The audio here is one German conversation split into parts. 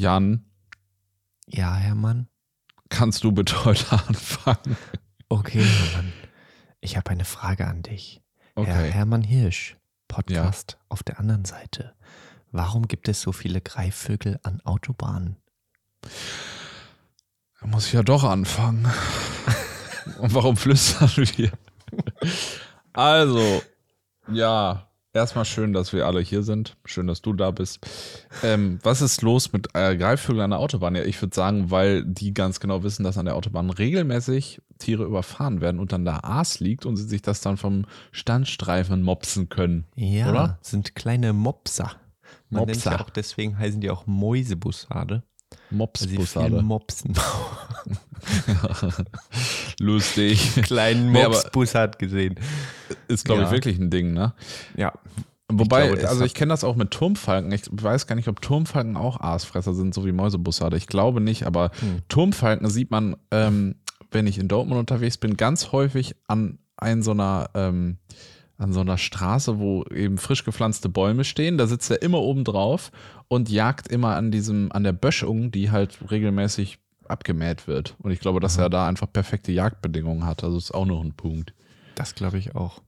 Jan, Ja, Hermann. kannst du bitte heute anfangen? Okay, Hermann. Ich habe eine Frage an dich. Herr Okay. Hermann Hirsch, Podcast auf der anderen Seite. Warum gibt es so viele Greifvögel an Autobahnen? Da muss ich ja doch anfangen. Und warum flüstern wir? Also, ja, erstmal schön, dass wir alle hier sind. Schön, dass du da bist. Ähm, was ist los mit äh, Greifvögeln an der Autobahn? Ja, ich würde sagen, weil die ganz genau wissen, dass an der Autobahn regelmäßig Tiere überfahren werden und dann da Aas liegt und sie sich das dann vom Standstreifen mopsen können. Ja, Oder? sind kleine Mopser. Man nennt Mopser. ja auch deswegen heißen die auch Mäusebussarde, Mopsbussarde. mopsen. Lustig. Kleinen Nee, aber- Mopsbussard gesehen. Ist, glaube ich, Ja. wirklich ein Ding, ne? Ja. Wobei, glaube, das also hat- ich kenne das auch mit Turmfalken. Ich weiß gar nicht, ob Turmfalken auch Aasfresser sind, so wie Mäusebussarde. Ich glaube nicht, aber Hm. Turmfalken sieht man, ähm, wenn ich in Dortmund unterwegs bin, ganz häufig an ein so einer, ähm, an so einer Straße, wo eben frisch gepflanzte Bäume stehen. Da sitzt er immer oben drauf und jagt immer an diesem, an der Böschung, die halt regelmäßig abgemäht wird. Und ich glaube, dass er da einfach perfekte Jagdbedingungen hat. Also ist auch noch ein Punkt. Das glaube ich auch.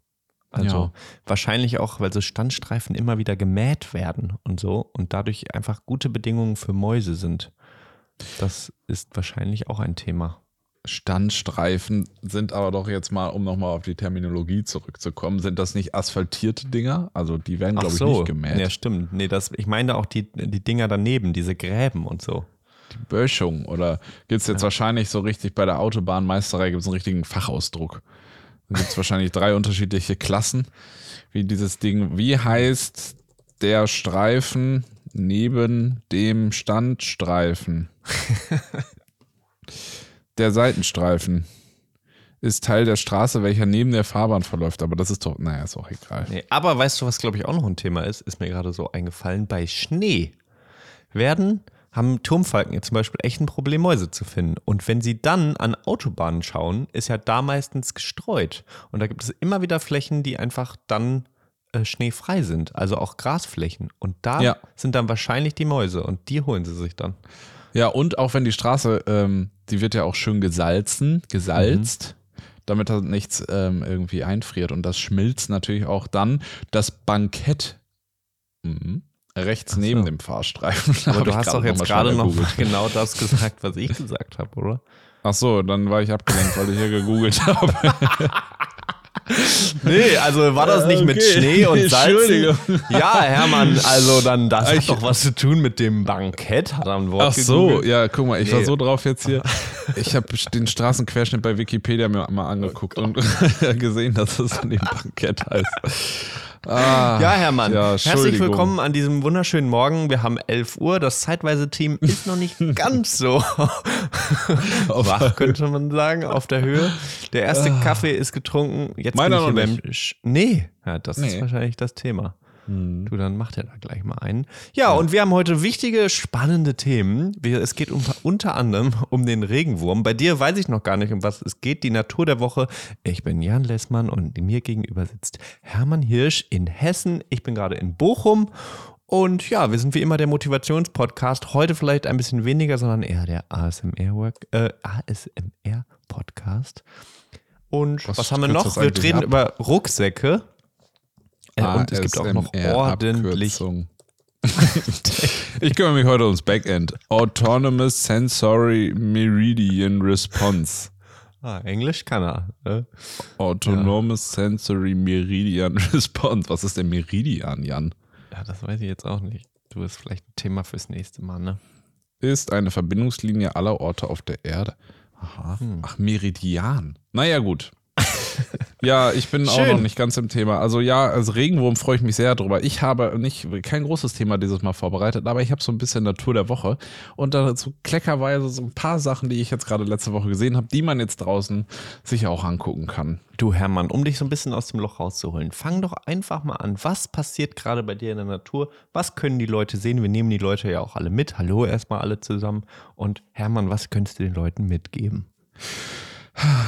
Also Ja. wahrscheinlich auch, weil so Standstreifen immer wieder gemäht werden und so und dadurch einfach gute Bedingungen für Mäuse sind. Das ist wahrscheinlich auch ein Thema. Standstreifen sind aber doch jetzt mal, um nochmal auf die Terminologie zurückzukommen, sind das nicht asphaltierte Dinger? Also die werden, glaube ich, nicht gemäht. Ja, stimmt. Nee, das, ich meine auch die, die Dinger daneben, diese Gräben und so. Die Böschung. Oder gibt es jetzt wahrscheinlich so richtig bei der Autobahnmeisterei gibt es einen richtigen Fachausdruck. Da gibt es wahrscheinlich drei unterschiedliche Klassen, wie dieses Ding. Wie heißt der Streifen neben dem Standstreifen? der Seitenstreifen ist Teil der Straße, welcher neben der Fahrbahn verläuft. Aber das ist doch, naja, ist auch egal. Nee, aber weißt du, was glaube ich auch noch ein Thema ist? Ist mir gerade so eingefallen. Bei Schnee werden, haben Turmfalken jetzt zum Beispiel echt ein Problem, Mäuse zu finden. Und wenn sie dann an Autobahnen schauen, ist ja da meistens gestreut. Und da gibt es immer wieder Flächen, die einfach dann äh, schneefrei sind. Also auch Grasflächen. Und da Ja. sind dann wahrscheinlich die Mäuse. Und die holen sie sich dann. Ja, und auch wenn die Straße, ähm, die wird ja auch schön gesalzen, gesalzt, damit da nichts ähm, irgendwie einfriert. Und das schmilzt natürlich auch dann das Bankett mhm, rechts so. neben dem Fahrstreifen. Aber du hast doch jetzt gerade noch genau das gesagt, was ich gesagt habe, oder? Ach so, dann war ich abgelenkt, weil ich hier gegoogelt habe. Nee, also war das nicht mit Okay. Schnee und? Entschuldigung. Ja, Hermann, also dann, das Ich- hat doch was zu tun mit dem Bankett, hat er ein Wort Ach so, gegoogelt. ja, guck mal, ich war Nee. so drauf jetzt hier. Ich habe den Straßenquerschnitt bei Wikipedia mir mal angeguckt und gesehen, dass es an dem Bankett heißt. Ah, Ja, Hermann, ja, herzlich willkommen an diesem wunderschönen Morgen. Wir haben 11 Uhr. Das zeitweise Team ist noch nicht ganz so wach, könnte man sagen, auf der Höhe. Der erste Kaffee ist getrunken. Jetzt Ah. Meiner bin ich noch beim Sch Nee, ja, das ist Nee. Hm. wahrscheinlich das Thema. Du, dann macht er da gleich mal einen. Ja, und wir haben heute wichtige, spannende Themen. Es geht um, unter anderem um den Regenwurm. Bei dir weiß ich noch gar nicht, um was es geht. Die Natur der Woche. Ich bin Jan Lessmann und mir gegenüber sitzt Hermann Hirsch in Hessen. Ich bin gerade in Bochum. Und ja, wir sind wie immer der Motivationspodcast. Heute vielleicht ein bisschen weniger, sondern eher der ASMR-Work, äh, ASMR-Podcast. Und was, Was haben wir noch? Wir reden ab? über Rucksäcke. Äh, und es gibt auch noch ordentlich. Ich kümmere mich heute ums Backend. Autonomous Sensory Meridian Response. Ah, Englisch kann er. Ne? Autonomous Sensory Meridian Response. Was ist der Meridian, Jan? Ja, das weiß ich jetzt auch nicht. Du bist vielleicht ein Thema fürs nächste Mal, ne? Ist eine Verbindungslinie aller Orte auf der Erde. Aha. Hm. Ach, Meridian. Naja, gut. Ja, ich bin auch Schön. noch nicht ganz im Thema. Also ja, als Regenwurm freue ich mich sehr drüber. Ich habe nicht kein großes Thema dieses Mal vorbereitet, aber ich habe so ein bisschen Natur der Woche und dazu kleckerweise so ein paar Sachen, die ich jetzt gerade letzte Woche gesehen habe, die man jetzt draußen sich auch angucken kann. Du Hermann, um dich so ein bisschen aus dem Loch rauszuholen, fang doch einfach mal an. Was passiert gerade bei dir in der Natur? Was können die Leute sehen? Wir nehmen die Leute ja auch alle mit. Hallo erstmal alle zusammen. Und Hermann, was könntest du den Leuten mitgeben?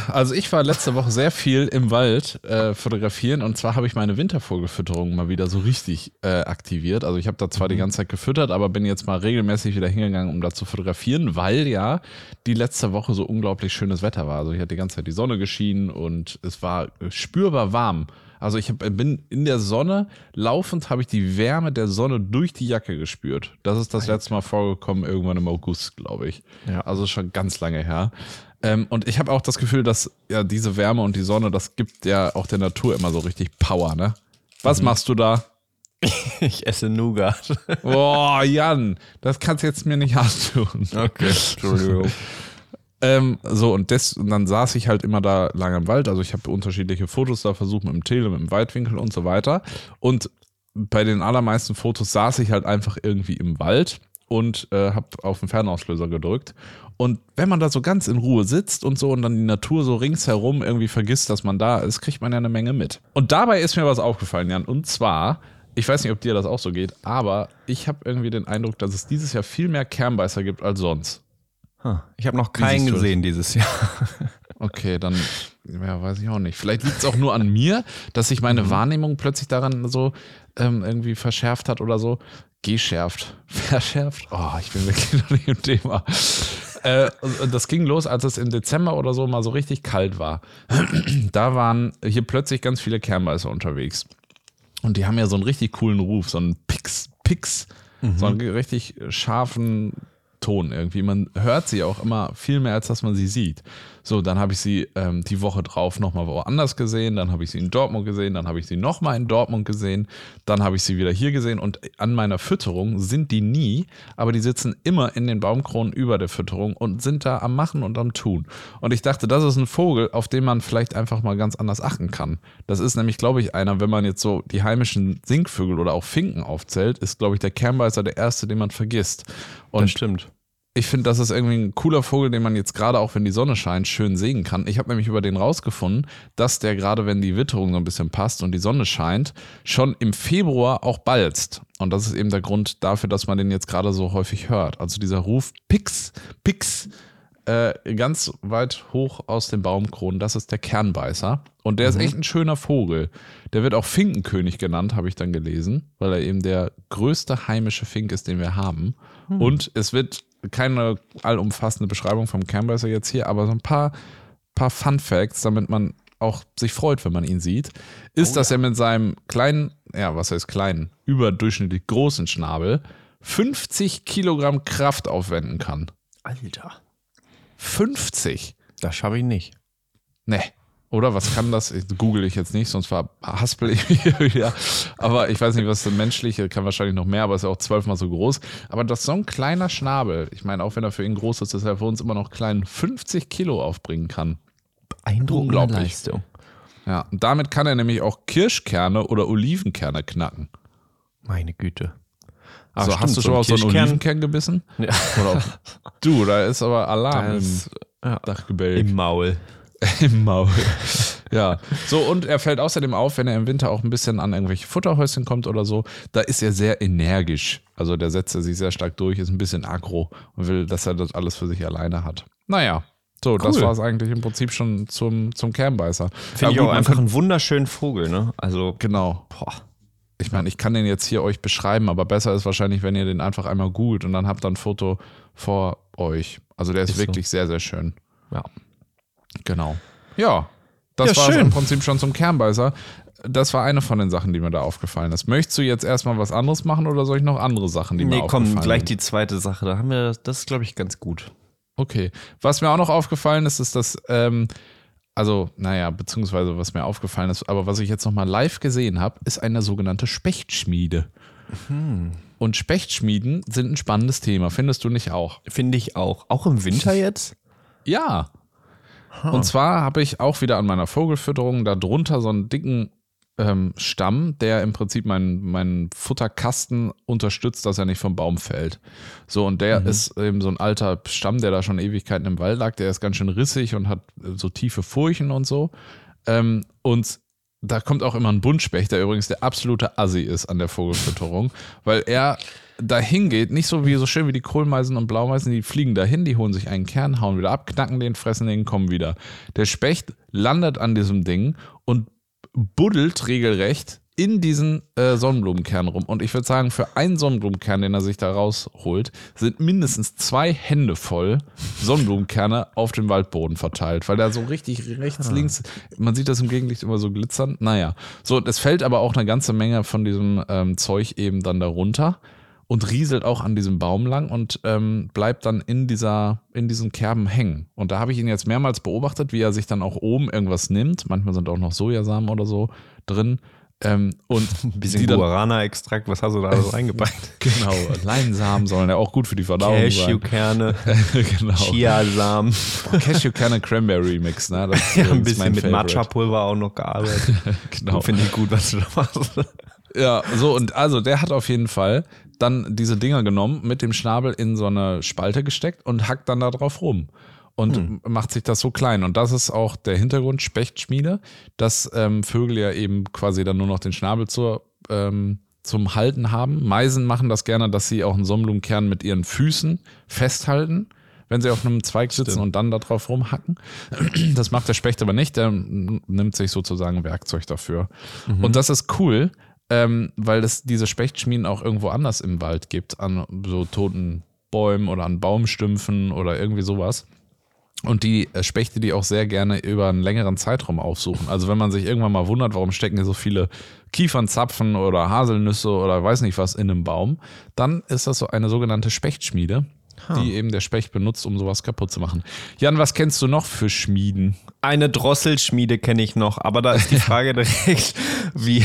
Also ich war letzte Woche sehr viel im Wald äh, fotografieren und zwar habe ich meine Wintervogelfütterung mal wieder so richtig äh, aktiviert. Also ich habe da zwar mhm. die ganze Zeit gefüttert, aber bin jetzt mal regelmäßig wieder hingegangen, um da zu fotografieren, weil ja die letzte Woche so unglaublich schönes Wetter war. Also ich hatte die ganze Zeit die Sonne geschienen und es war spürbar warm. Also ich hab, bin in der Sonne, laufend habe ich die Wärme der Sonne durch die Jacke gespürt. Das ist das letzte Mal vorgekommen, irgendwann im August, glaube ich. Ja. Also schon ganz lange her. Ähm, und ich habe auch das Gefühl, dass ja diese Wärme und die Sonne, das gibt ja auch der Natur immer so richtig Power, ne? Was mhm. machst du da? Ich esse Nougat. Boah, Jan, das kannst du jetzt mir nicht antun. Okay, Entschuldigung. Ähm, so, und, des, und dann saß ich halt immer da lange im Wald. Also ich habe unterschiedliche Fotos da versucht mit dem Tele, mit dem Weitwinkel und so weiter. Und bei den allermeisten Fotos saß ich halt einfach irgendwie im Wald und äh, habe auf den Fernauslöser gedrückt. Und wenn man da so ganz in Ruhe sitzt und so und dann die Natur so ringsherum irgendwie vergisst, dass man da ist, kriegt man ja eine Menge mit. Und dabei ist mir was aufgefallen, Jan. Und zwar, ich weiß nicht, ob dir das auch so geht, aber ich habe irgendwie den Eindruck, dass es dieses Jahr viel mehr Kernbeißer gibt als sonst. Ich habe noch keinen gesehen dieses Jahr. Okay, dann ja, weiß ich auch nicht. Vielleicht liegt es auch nur an mir, dass sich meine mhm. Wahrnehmung plötzlich daran so ähm, irgendwie verschärft hat oder so. Geschärft. Verschärft? Oh, ich bin wirklich noch nicht im Thema. Äh, das ging los, als es im Dezember oder so mal so richtig kalt war. da waren hier plötzlich ganz viele Kernbeißer unterwegs. Und die haben ja so einen richtig coolen Ruf, so einen Pix, Pix, mhm. so einen richtig scharfen Ton irgendwie. Man hört sie auch immer viel mehr, als dass man sie sieht. So, dann habe ich sie ähm, die Woche drauf nochmal woanders gesehen, dann habe ich sie in Dortmund gesehen, dann habe ich sie nochmal in Dortmund gesehen, dann habe ich sie wieder hier gesehen und an meiner Fütterung sind die nie, aber die sitzen immer in den Baumkronen über der Fütterung und sind da am Machen und am Tun. Und ich dachte, das ist ein Vogel, auf den man vielleicht einfach mal ganz anders achten kann. Das ist nämlich, glaube ich, einer, wenn man jetzt so die heimischen Singvögel oder auch Finken aufzählt, ist, glaube ich, der Kernbeißer der erste, den man vergisst. Und das stimmt ich finde, das ist irgendwie ein cooler Vogel, den man jetzt gerade auch, wenn die Sonne scheint, schön sehen kann. Ich habe nämlich über den rausgefunden, dass der gerade, wenn die Witterung so ein bisschen passt und die Sonne scheint, schon im Februar auch balzt. Und das ist eben der Grund dafür, dass man den jetzt gerade so häufig hört. Also dieser Ruf Pix, Pix, äh, ganz weit hoch aus den Baumkronen, das ist der Kernbeißer. Und der mhm. ist echt ein schöner Vogel. Der wird auch Finkenkönig genannt, habe ich dann gelesen, weil er eben der größte heimische Fink ist, den wir haben. Mhm. Und es wird keine allumfassende Beschreibung vom Kernbeißer jetzt hier, aber so ein paar, paar Fun Facts, damit man auch sich freut, wenn man ihn sieht, ist, oh, dass ja. er mit seinem kleinen, ja, was heißt kleinen, überdurchschnittlich großen Schnabel 50 Kilogramm Kraft aufwenden kann. Alter. 50. Das schaffe ich nicht. Nee. Oder was kann das? Google ich jetzt nicht, sonst verhaspel ich mich wieder. Aber ich weiß nicht, was der menschliche kann wahrscheinlich noch mehr, aber ist ja auch zwölfmal so groß. Aber das ist so ein kleiner Schnabel. Ich meine, auch wenn er für ihn groß ist, dass er für uns immer noch klein 50 Kilo aufbringen kann. Beeindruckende Leistung. Ja, und damit kann er nämlich auch Kirschkerne oder Olivenkerne knacken. Meine Güte. Ach, so, stimmt, hast du schon auf so einen Olivenkern gebissen? Ja. Oder du, da ist aber Alarm ist, im ja, Dachgebälk. Im Maul. Im Maul. ja. So, und er fällt außerdem auf, wenn er im Winter auch ein bisschen an irgendwelche Futterhäuschen kommt oder so, da ist er sehr energisch. Also der setzt sich sehr stark durch, ist ein bisschen aggro und will, dass er das alles für sich alleine hat. Naja. So, cool. das war es eigentlich im Prinzip schon zum, zum Kernbeißer. Finde ich auch einfach einen wunderschönen Vogel, ne? Also. Genau. Boah. Ich meine, ich kann den jetzt hier euch beschreiben, aber besser ist wahrscheinlich, wenn ihr den einfach einmal googelt und dann habt ihr ein Foto vor euch. Also der ist, ist wirklich so. sehr, sehr schön. Ja. Genau. Ja, das ja, war im Prinzip schon zum Kernbeißer. Das war eine von den Sachen, die mir da aufgefallen ist. Möchtest du jetzt erstmal was anderes machen oder soll ich noch andere Sachen, die nee, mir aufgefallen sind? Nee, komm, gleich die zweite Sache. Da haben wir, das ist, glaube ich, ganz gut. Okay. Was mir auch noch aufgefallen ist, ist, dass, ähm, also, naja, beziehungsweise was mir aufgefallen ist, aber was ich jetzt nochmal live gesehen habe, ist eine sogenannte Spechtschmiede. Hm. Und Spechtschmieden sind ein spannendes Thema, findest du nicht auch? Finde ich auch. Auch im Winter jetzt? Ja. Huh. Und zwar habe ich auch wieder an meiner Vogelfütterung darunter so einen dicken ähm, Stamm, der im Prinzip meinen mein Futterkasten unterstützt, dass er nicht vom Baum fällt. So, und der mhm. ist eben so ein alter Stamm, der da schon Ewigkeiten im Wald lag. Der ist ganz schön rissig und hat so tiefe Furchen und so. Ähm, und da kommt auch immer ein Buntspecht, der übrigens der absolute Assi ist an der Vogelfütterung, weil er dahin geht, nicht so wie so schön wie die Kohlmeisen und Blaumeisen, die fliegen dahin, die holen sich einen Kern, hauen wieder ab, knacken den, fressen den, kommen wieder. Der Specht landet an diesem Ding und buddelt regelrecht in diesen äh, Sonnenblumenkern rum. Und ich würde sagen, für einen Sonnenblumenkern, den er sich da rausholt, sind mindestens zwei Hände voll Sonnenblumenkerne auf dem Waldboden verteilt, weil da so richtig rechts, ah. links, man sieht das im Gegenlicht immer so glitzern. Naja, so, es fällt aber auch eine ganze Menge von diesem ähm, Zeug eben dann darunter und rieselt auch an diesem Baum lang und ähm, bleibt dann in dieser, in diesen Kerben hängen. Und da habe ich ihn jetzt mehrmals beobachtet, wie er sich dann auch oben irgendwas nimmt. Manchmal sind auch noch Sojasamen oder so drin ähm, und ein bisschen Guarana-Extrakt, was hast du da alles reingepackt? genau, Leinsamen sollen ja auch gut für die Verdauung Cashewkerne, genau. Chiasamen. Cashewkerne Cranberry Mix, ne? Das ja, ein bisschen mit Matcha-Pulver auch noch gearbeitet. genau. Finde ich gut, was du da machst. Ja, so und also der hat auf jeden Fall dann diese Dinger genommen, mit dem Schnabel in so eine Spalte gesteckt und hackt dann da drauf rum und hm. macht sich das so klein. Und das ist auch der Hintergrund Spechtschmiede, dass ähm, Vögel ja eben quasi dann nur noch den Schnabel zur, ähm, zum Halten haben. Meisen machen das gerne, dass sie auch einen Sonnenblumenkern mit ihren Füßen festhalten, wenn sie auf einem Zweig sitzen Stimmt. und dann da drauf rumhacken. Das macht der Specht aber nicht, der nimmt sich sozusagen Werkzeug dafür. Mhm. Und das ist cool, ähm, weil es diese Spechtschmieden auch irgendwo anders im Wald gibt, an so toten Bäumen oder an Baumstümpfen oder irgendwie sowas. Und die äh, Spechte, die auch sehr gerne über einen längeren Zeitraum aufsuchen. Also wenn man sich irgendwann mal wundert, warum stecken hier so viele Kiefernzapfen oder Haselnüsse oder weiß nicht was in einem Baum, dann ist das so eine sogenannte Spechtschmiede, huh. die eben der Specht benutzt, um sowas kaputt zu machen. Jan, was kennst du noch für Schmieden? Eine Drosselschmiede kenne ich noch, aber da ist die Frage direkt, wie,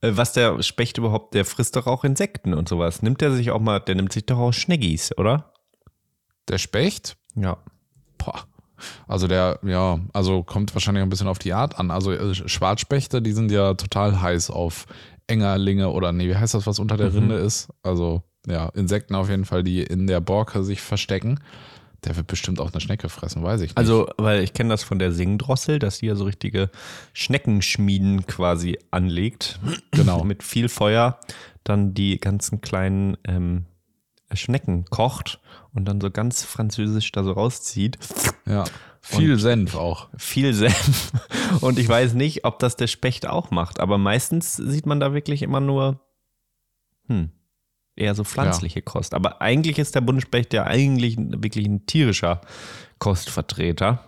äh, was der Specht überhaupt, der frisst doch auch Insekten und sowas. Nimmt er sich auch mal, der nimmt sich doch auch Schneggis, oder? Der Specht? Ja. Boah. Also der, ja, also kommt wahrscheinlich ein bisschen auf die Art an. Also äh, Schwarzspechte, die sind ja total heiß auf Engerlinge oder nee, wie heißt das, was unter der mhm. Rinde ist? Also ja, Insekten auf jeden Fall, die in der Borke sich verstecken. Der wird bestimmt auch eine Schnecke fressen, weiß ich nicht. Also, weil ich kenne das von der Singdrossel, dass die ja so richtige Schneckenschmieden quasi anlegt. Genau. Mit viel Feuer dann die ganzen kleinen ähm, Schnecken kocht und dann so ganz französisch da so rauszieht. Ja. Viel und Senf auch. Viel Senf. Und ich weiß nicht, ob das der Specht auch macht, aber meistens sieht man da wirklich immer nur, hm, eher so pflanzliche ja. Kost. Aber eigentlich ist der Buntspecht ja eigentlich wirklich ein tierischer Kostvertreter.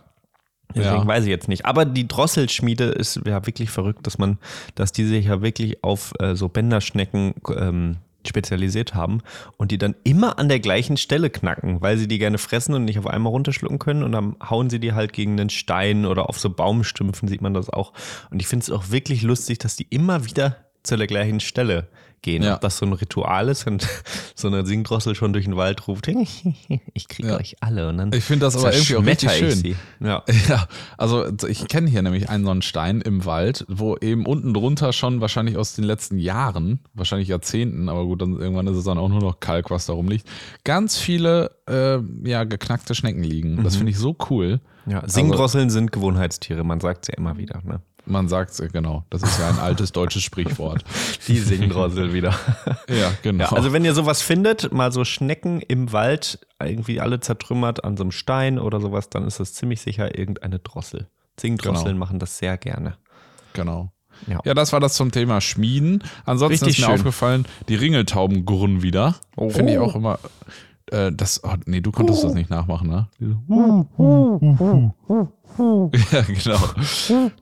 Deswegen ja. weiß ich jetzt nicht. Aber die Drosselschmiede ist ja wirklich verrückt, dass man, dass die sich ja wirklich auf äh, so Bänderschnecken ähm, spezialisiert haben und die dann immer an der gleichen Stelle knacken, weil sie die gerne fressen und nicht auf einmal runterschlucken können und dann hauen sie die halt gegen einen Stein oder auf so Baumstümpfen sieht man das auch. Und ich finde es auch wirklich lustig, dass die immer wieder zu der gleichen Stelle gehen. Ja. Ob das so ein Ritual ist und so eine Singdrossel schon durch den Wald ruft, ich kriege ja. euch alle. Und dann ich finde das aber irgendwie auch richtig schön. Ja. ja, also ich kenne hier nämlich einen so einen Stein im Wald, wo eben unten drunter schon wahrscheinlich aus den letzten Jahren, wahrscheinlich Jahrzehnten, aber gut, dann irgendwann ist es dann auch nur noch Kalk, was da rumliegt, ganz viele äh, ja, geknackte Schnecken liegen. Das mhm. finde ich so cool. Ja, Singdrosseln also, sind Gewohnheitstiere, man sagt es ja immer wieder. Ne? Man sagt es, genau. Das ist ja ein altes deutsches Sprichwort. Die Singdrossel wieder. Ja, genau. Ja, also wenn ihr sowas findet, mal so Schnecken im Wald, irgendwie alle zertrümmert an so einem Stein oder sowas, dann ist das ziemlich sicher irgendeine Drossel. Singdrosseln genau. machen das sehr gerne. Genau. Ja. ja, das war das zum Thema Schmieden. Ansonsten Richtig ist mir schön. aufgefallen, die Ringeltauben gurren wieder. Oh. Finde ich auch immer äh, das, oh, nee, du konntest das nicht nachmachen, ne? Ja, genau.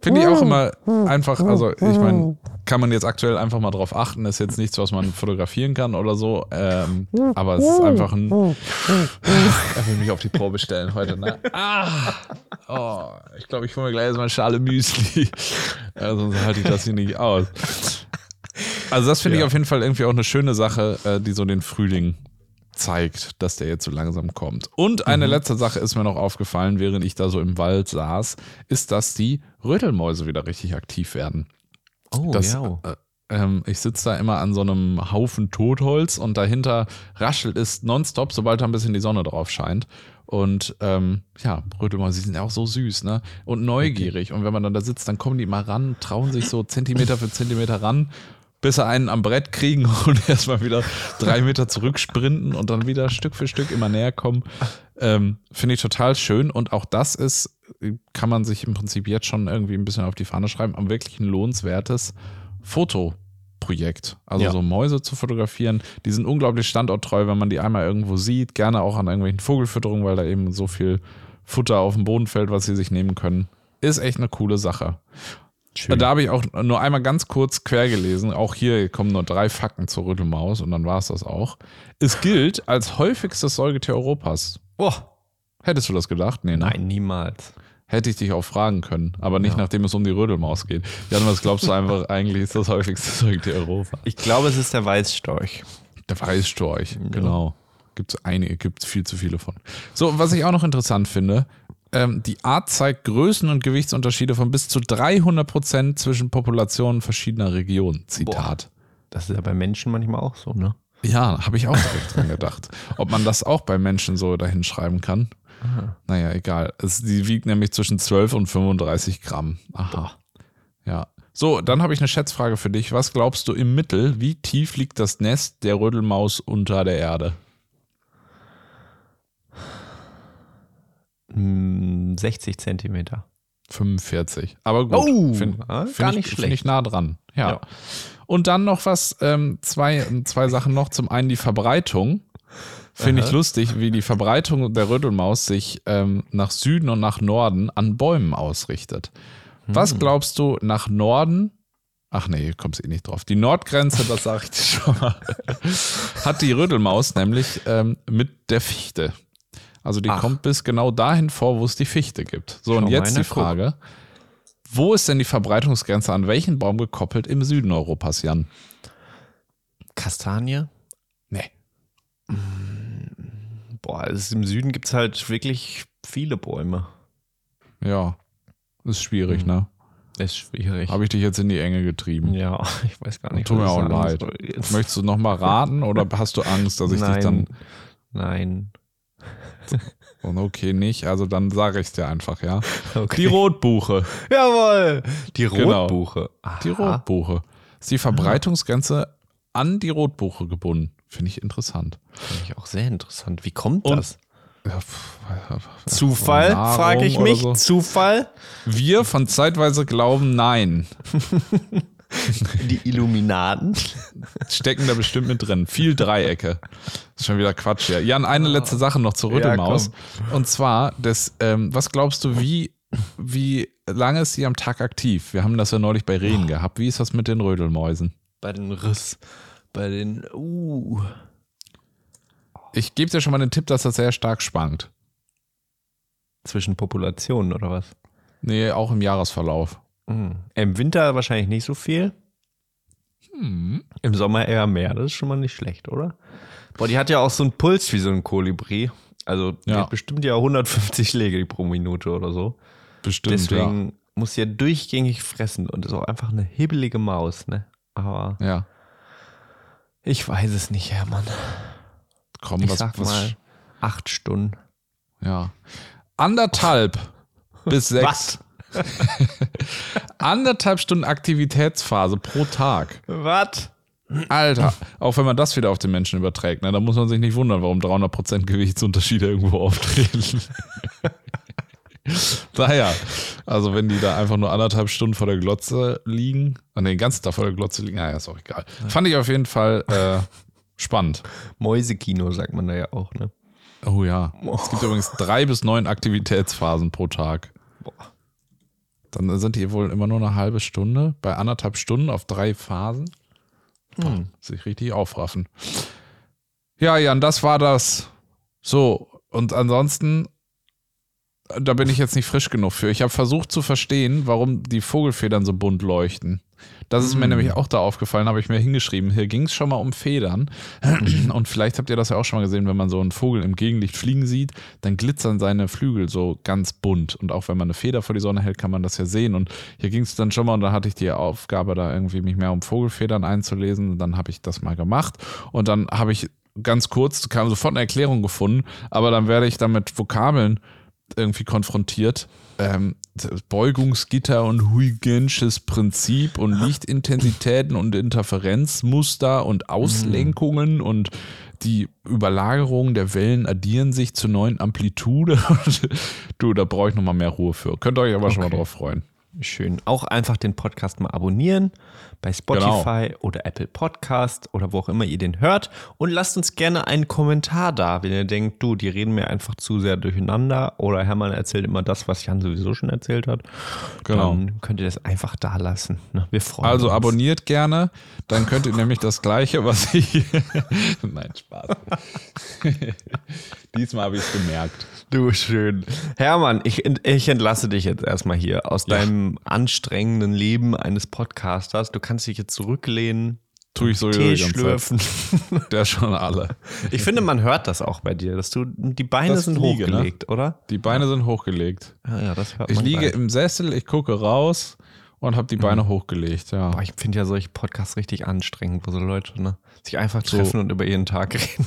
Finde ich auch immer einfach, also ich meine, kann man jetzt aktuell einfach mal drauf achten, ist jetzt nichts, was man fotografieren kann oder so, ähm, aber es ist einfach ein, er will mich auf die Probe stellen heute, ne? Ah, oh, ich glaube, ich hole mir gleich erstmal eine Schale Müsli, ja, sonst halte ich das hier nicht aus. Also das finde ja. ich auf jeden Fall irgendwie auch eine schöne Sache, äh, die so den Frühling zeigt, dass der jetzt so langsam kommt. Und eine mhm. letzte Sache ist mir noch aufgefallen, während ich da so im Wald saß, ist, dass die Rötelmäuse wieder richtig aktiv werden. Oh, das, ja. Äh, ähm, ich sitze da immer an so einem Haufen Totholz und dahinter raschelt es nonstop, sobald da ein bisschen die Sonne drauf scheint. Und ähm, ja, Rötelmäuse, die sind ja auch so süß, ne? Und neugierig. Und wenn man dann da sitzt, dann kommen die mal ran, trauen sich so Zentimeter für Zentimeter ran, bis sie einen am Brett kriegen und erstmal wieder drei Meter zurücksprinten und dann wieder Stück für Stück immer näher kommen. Ähm, Finde ich total schön. Und auch das ist, kann man sich im Prinzip jetzt schon irgendwie ein bisschen auf die Fahne schreiben, am wirklich ein lohnenswertes Fotoprojekt. Also Ja. so Mäuse zu fotografieren, die sind unglaublich standorttreu, wenn man die einmal irgendwo sieht, gerne auch an irgendwelchen Vogelfütterungen, weil da eben so viel Futter auf dem Boden fällt, was sie sich nehmen können. Ist echt eine coole Sache. Schön. Da habe ich auch nur einmal ganz kurz quer gelesen. Auch hier kommen nur drei Fakten zur Rüttelmaus und dann war es das auch. Es gilt als häufigstes Säugetier Europas. Boah. Hättest du das gedacht? Nee, ne? Nein, niemals. Hätte ich dich auch fragen können, aber nicht Ja. nachdem es um die Rödelmaus geht. Jan, was glaubst du einfach, eigentlich ist das häufigste Säugetier Europas? Ich glaube, es ist der Weißstorch. Der Weißstorch, genau. Gibt es einige, gibt es viel zu viele von. So, was ich auch noch interessant finde, ähm, die Art zeigt Größen- und Gewichtsunterschiede von bis zu 300 Prozent zwischen Populationen verschiedener Regionen. Zitat. Das ist ja bei Menschen manchmal auch so, ne? Ja, habe ich auch direkt dran gedacht. Ob man das auch bei Menschen so dahin schreiben kann? Naja, egal. Es, die wiegt nämlich zwischen 12 und 35 Gramm. Aha. Ja. So, dann habe ich eine Schätzfrage für dich. Was glaubst du im Mittel, wie tief liegt das Nest der Rödelmaus unter der Erde? 60 Zentimeter. 45. Aber gut. Oh, find, ah, find gar ich, nicht Find ich schlecht. nah dran. Ja. Ja. Und dann noch was, ähm, zwei, zwei Sachen noch. Zum einen die Verbreitung. Finde ich lustig, wie die Verbreitung der Rödelmaus sich ähm, nach Süden und nach Norden an Bäumen ausrichtet. Hm. Was glaubst du nach Norden? Ach nee, kommst eh nicht drauf. Die Nordgrenze, das sage ich dir schon mal, hat die Rödelmaus nämlich ähm, mit der Fichte. Also die Ach. kommt bis genau dahin vor, wo es die Fichte gibt. So, und Schau jetzt mal, die na, guck. Frage: Wo ist denn die Verbreitungsgrenze an welchen Baum gekoppelt im Süden Europas, Jan? Kastanie? Nee. Boah, es ist, im Süden gibt es halt wirklich viele Bäume. Ja, ist schwierig, Hm. ne? Ist schwierig. Habe ich dich jetzt in die Enge getrieben. ja, ich weiß gar nicht. Tut mir auch leid. jetzt. Möchtest du noch mal raten oder hast du Angst, dass ich Nein. dich dann. Nein. Oh, Okay, nicht. Also dann sage ich es dir einfach, ja. Okay. Die Rotbuche. Jawohl. Die Genau. Rotbuche. Die Aha. Rotbuche. Ist die Verbreitungsgrenze an die Rotbuche gebunden. Finde ich interessant. Finde ich auch sehr interessant. Wie kommt Und- das? Ja, pff, Zufall, Nahrung frage ich mich. so. Zufall? Wir von zeitweise glauben, nein. Die Illuminaten? Stecken da bestimmt mit drin. Viel Dreiecke. ist schon wieder Quatsch hier. Jan, eine letzte Sache noch zur Ja, Rödelmaus. Und zwar, das, ähm, was glaubst du, wie, wie lange ist sie am Tag aktiv? Wir haben das ja neulich bei Rehen gehabt. Wie ist das mit den Rödelmäusen? Bei den Riss. Bei den. Uh. Ich gebe dir schon mal den Tipp, dass das sehr stark schwankt. Zwischen Populationen oder was? Nee, auch im Jahresverlauf. Mhm. Im Winter wahrscheinlich nicht so viel. Hm. Im Sommer eher mehr. Das ist schon mal nicht schlecht, oder? Boah, die hat ja auch so einen Puls wie so ein Kolibri. Also die Ja. hat bestimmt ja 150 Schläge pro Minute oder so. Bestimmt, Deswegen muss sie ja durchgängig fressen und ist auch einfach eine hibbelige Maus, ne? Aber ja. Ja, ich weiß es nicht, Hermann. komm, Ich was, sag was, mal acht Stunden. Ja. Anderthalb bis sechs. Anderthalb Stunden Aktivitätsphase pro Tag. Was? Alter, auch wenn man das wieder auf den Menschen überträgt, ne, da muss man sich nicht wundern, warum 300% Gewichtsunterschiede irgendwo auftreten. naja, also wenn die da einfach nur anderthalb Stunden vor der Glotze liegen, an den ganzen Tag vor der Glotze liegen, naja, ist auch egal. Fand ich auf jeden Fall äh, spannend. Mäusekino sagt man da ja auch, ne? Oh ja. Es gibt übrigens drei bis neun Aktivitätsphasen pro Tag. Dann sind die wohl immer nur eine halbe Stunde, bei anderthalb Stunden auf drei Phasen. Boah, sich richtig aufraffen. Ja, Jan, das war das. So, und ansonsten da bin ich jetzt nicht frisch genug für. Ich habe versucht zu verstehen, warum die Vogelfedern so bunt leuchten. Das ist mir nämlich auch da aufgefallen, habe ich mir hingeschrieben. Hier ging es schon mal um Federn. Und vielleicht habt ihr das ja auch schon mal gesehen, wenn man so einen Vogel im Gegenlicht fliegen sieht, dann glitzern seine Flügel so ganz bunt. Und auch wenn man eine Feder vor die Sonne hält, kann man das ja sehen. Und hier ging es dann schon mal und da hatte ich die Aufgabe, da irgendwie mich mehr um Vogelfedern einzulesen. Und dann habe ich das mal gemacht. Und dann habe ich ganz kurz, kam sofort eine Erklärung gefunden, aber dann werde ich damit Vokabeln irgendwie konfrontiert. Ähm, Beugungsgitter und Huygensches Prinzip und Lichtintensitäten und Interferenzmuster und Auslenkungen und die Überlagerung der Wellen addieren sich zur neuen Amplitude. du, da brauche ich nochmal mehr Ruhe für. Könnt ihr euch aber okay. schon mal drauf freuen. Schön. Auch einfach den Podcast mal abonnieren bei Spotify genau. oder Apple Podcast oder wo auch immer ihr den hört. Und lasst uns gerne einen Kommentar da, wenn ihr denkt, du, die reden mir einfach zu sehr durcheinander oder Hermann erzählt immer das, was Jan sowieso schon erzählt hat. Genau. Dann könnt ihr das einfach da lassen. Ne? Wir freuen also uns. Also abonniert gerne, dann könnt ihr nämlich das Gleiche, was ich. Nein, Spaß. Diesmal habe ich es gemerkt. Du schön. Hermann, ich, ich entlasse dich jetzt erstmal hier aus ja. deinem anstrengenden Leben eines Podcasters. Du kannst dich jetzt zurücklehnen. Tue ich so Tee schlürfen. Der schon alle. Ich finde, man hört das auch bei dir, dass du die Beine das sind liege, ne? hochgelegt, ne? oder? Die Beine sind hochgelegt. Ja, ja, das hört ich man. Ich liege im Sessel, ich gucke raus und habe die Beine mhm. hochgelegt, ja. Boah, ich finde ja solche Podcasts richtig anstrengend, wo so Leute ne, sich einfach treffen so. und über ihren Tag reden.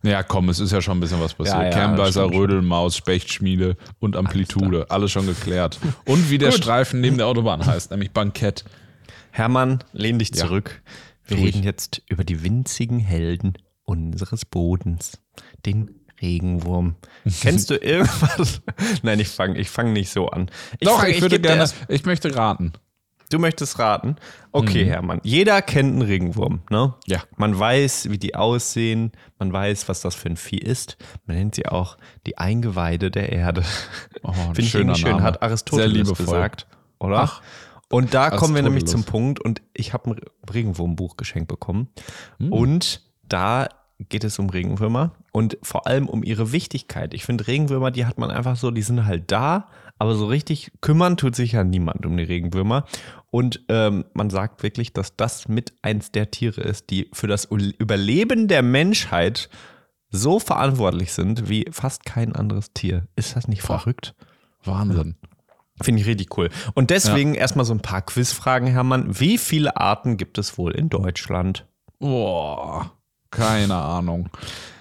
Naja, komm, es ist ja schon ein bisschen was passiert. Ja, ja, Rödelmaus, Spechtschmiede und Amplitude, alles, alles schon geklärt. Und wie der Streifen neben der Autobahn heißt, nämlich Bankett. Hermann, lehn dich zurück. Wir Ruhig. reden jetzt über die winzigen Helden unseres Bodens, den Regenwurm. Kennst du irgendwas? Nein, ich fange ich fang nicht so an. Ich Doch, fang, ich, ich würde gerne, ich möchte raten. Du möchtest raten? Okay, mhm. Hermann. Jeder kennt einen Regenwurm, ne? Ja. Man weiß, wie die aussehen. Man weiß, was das für ein Vieh ist. Man nennt sie auch die Eingeweide der Erde. Oh, Finde ich irgendwie schön. Name. Hat Aristoteles gesagt, oder? Ach. Und da kommen wir nämlich zum Punkt. Und ich habe ein Regenwurmbuch geschenkt bekommen. Mhm. Und da geht es um Regenwürmer und vor allem um ihre Wichtigkeit. Ich finde Regenwürmer, die hat man einfach so, die sind halt da, aber so richtig kümmern tut sich ja niemand um die Regenwürmer. Und ähm, man sagt wirklich, dass das mit eins der Tiere ist, die für das Überleben der Menschheit so verantwortlich sind wie fast kein anderes Tier. Ist das nicht verrückt? Wahnsinn. Finde ich richtig cool. Und deswegen ja. erstmal so ein paar Quizfragen, Hermann. Wie viele Arten gibt es wohl in Deutschland? Boah. Keine Ahnung.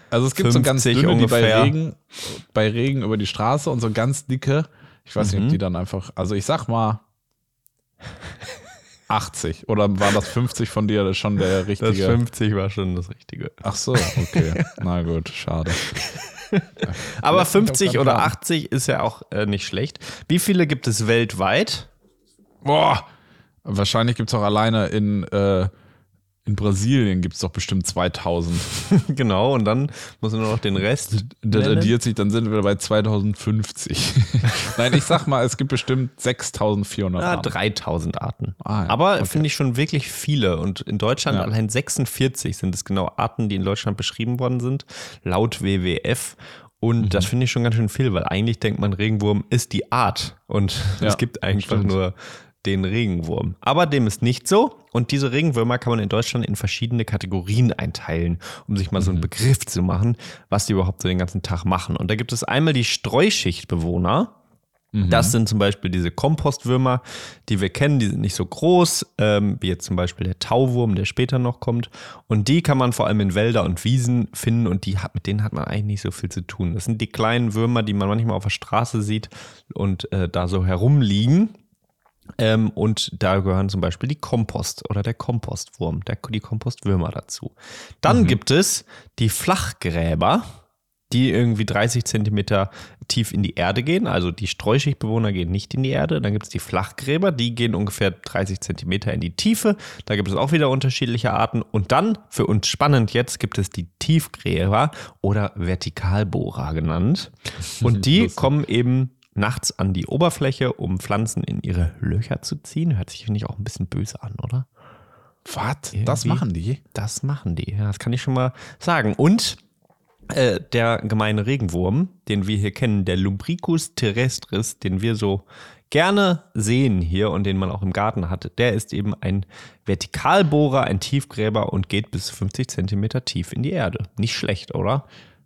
Also es gibt so ganz dünne, die bei Regen, bei Regen über die Straße und so ganz dicke. Ich weiß mhm. nicht, ob mhm. die dann einfach, also ich sag mal 80 oder war das 50 von dir schon der richtige? Das 50 war schon das richtige. Ach so, okay. Na gut, schade. Aber 50 oder 80 ist ja auch äh, nicht schlecht. Wie viele gibt es weltweit? Boah, wahrscheinlich gibt es auch alleine in äh, in Brasilien gibt es doch bestimmt 2000. genau, und dann muss man noch den Rest. Das addiert sich, dann sind wir bei 2050. Nein, ich sag mal, es gibt bestimmt 6400 ja, Arten. 3000 Arten. Ah, ja. Aber okay. finde ich schon wirklich viele. Und in Deutschland ja. allein 46 sind es genau Arten, die in Deutschland beschrieben worden sind, laut WWF. Und mhm. das finde ich schon ganz schön viel, weil eigentlich denkt man, Regenwurm ist die Art. Und es gibt einfach nur den Regenwurm. Aber dem ist nicht so. Und diese Regenwürmer kann man in Deutschland in verschiedene Kategorien einteilen, um sich mal so einen mhm. Begriff zu machen, was die überhaupt so den ganzen Tag machen. Und da gibt es einmal die Streuschichtbewohner. Mhm. Das sind zum Beispiel diese Kompostwürmer, die wir kennen, die sind nicht so groß, ähm, wie jetzt zum Beispiel der Tauwurm, der später noch kommt. Und die kann man vor allem in Wälder und Wiesen finden und die hat, mit denen hat man eigentlich nicht so viel zu tun. Das sind die kleinen Würmer, die man manchmal auf der Straße sieht und äh, da so herumliegen. Ähm, und da gehören zum Beispiel die Kompost oder der Kompostwurm, der, die Kompostwürmer dazu. Dann mhm. gibt es die Flachgräber, die irgendwie 30 Zentimeter tief in die Erde gehen. Also die Streuschichtbewohner gehen nicht in die Erde. Dann gibt es die Flachgräber, die gehen ungefähr 30 Zentimeter in die Tiefe. Da gibt es auch wieder unterschiedliche Arten. Und dann, für uns spannend jetzt, gibt es die Tiefgräber oder Vertikalbohrer genannt. Und die kommen eben nachts an die Oberfläche, um Pflanzen in ihre Löcher zu ziehen. Hört sich, finde ich, auch ein bisschen böse an, oder? Was? Das machen die? Das machen die, ja, das kann ich schon mal sagen. Und Äh, der gemeine Regenwurm, den wir hier kennen, der Lumbricus terrestris, den wir so gerne sehen hier und den man auch im Garten hat, der ist eben ein Vertikalbohrer, ein Tiefgräber und geht bis 50 Zentimeter tief in die Erde. Nicht schlecht, oder?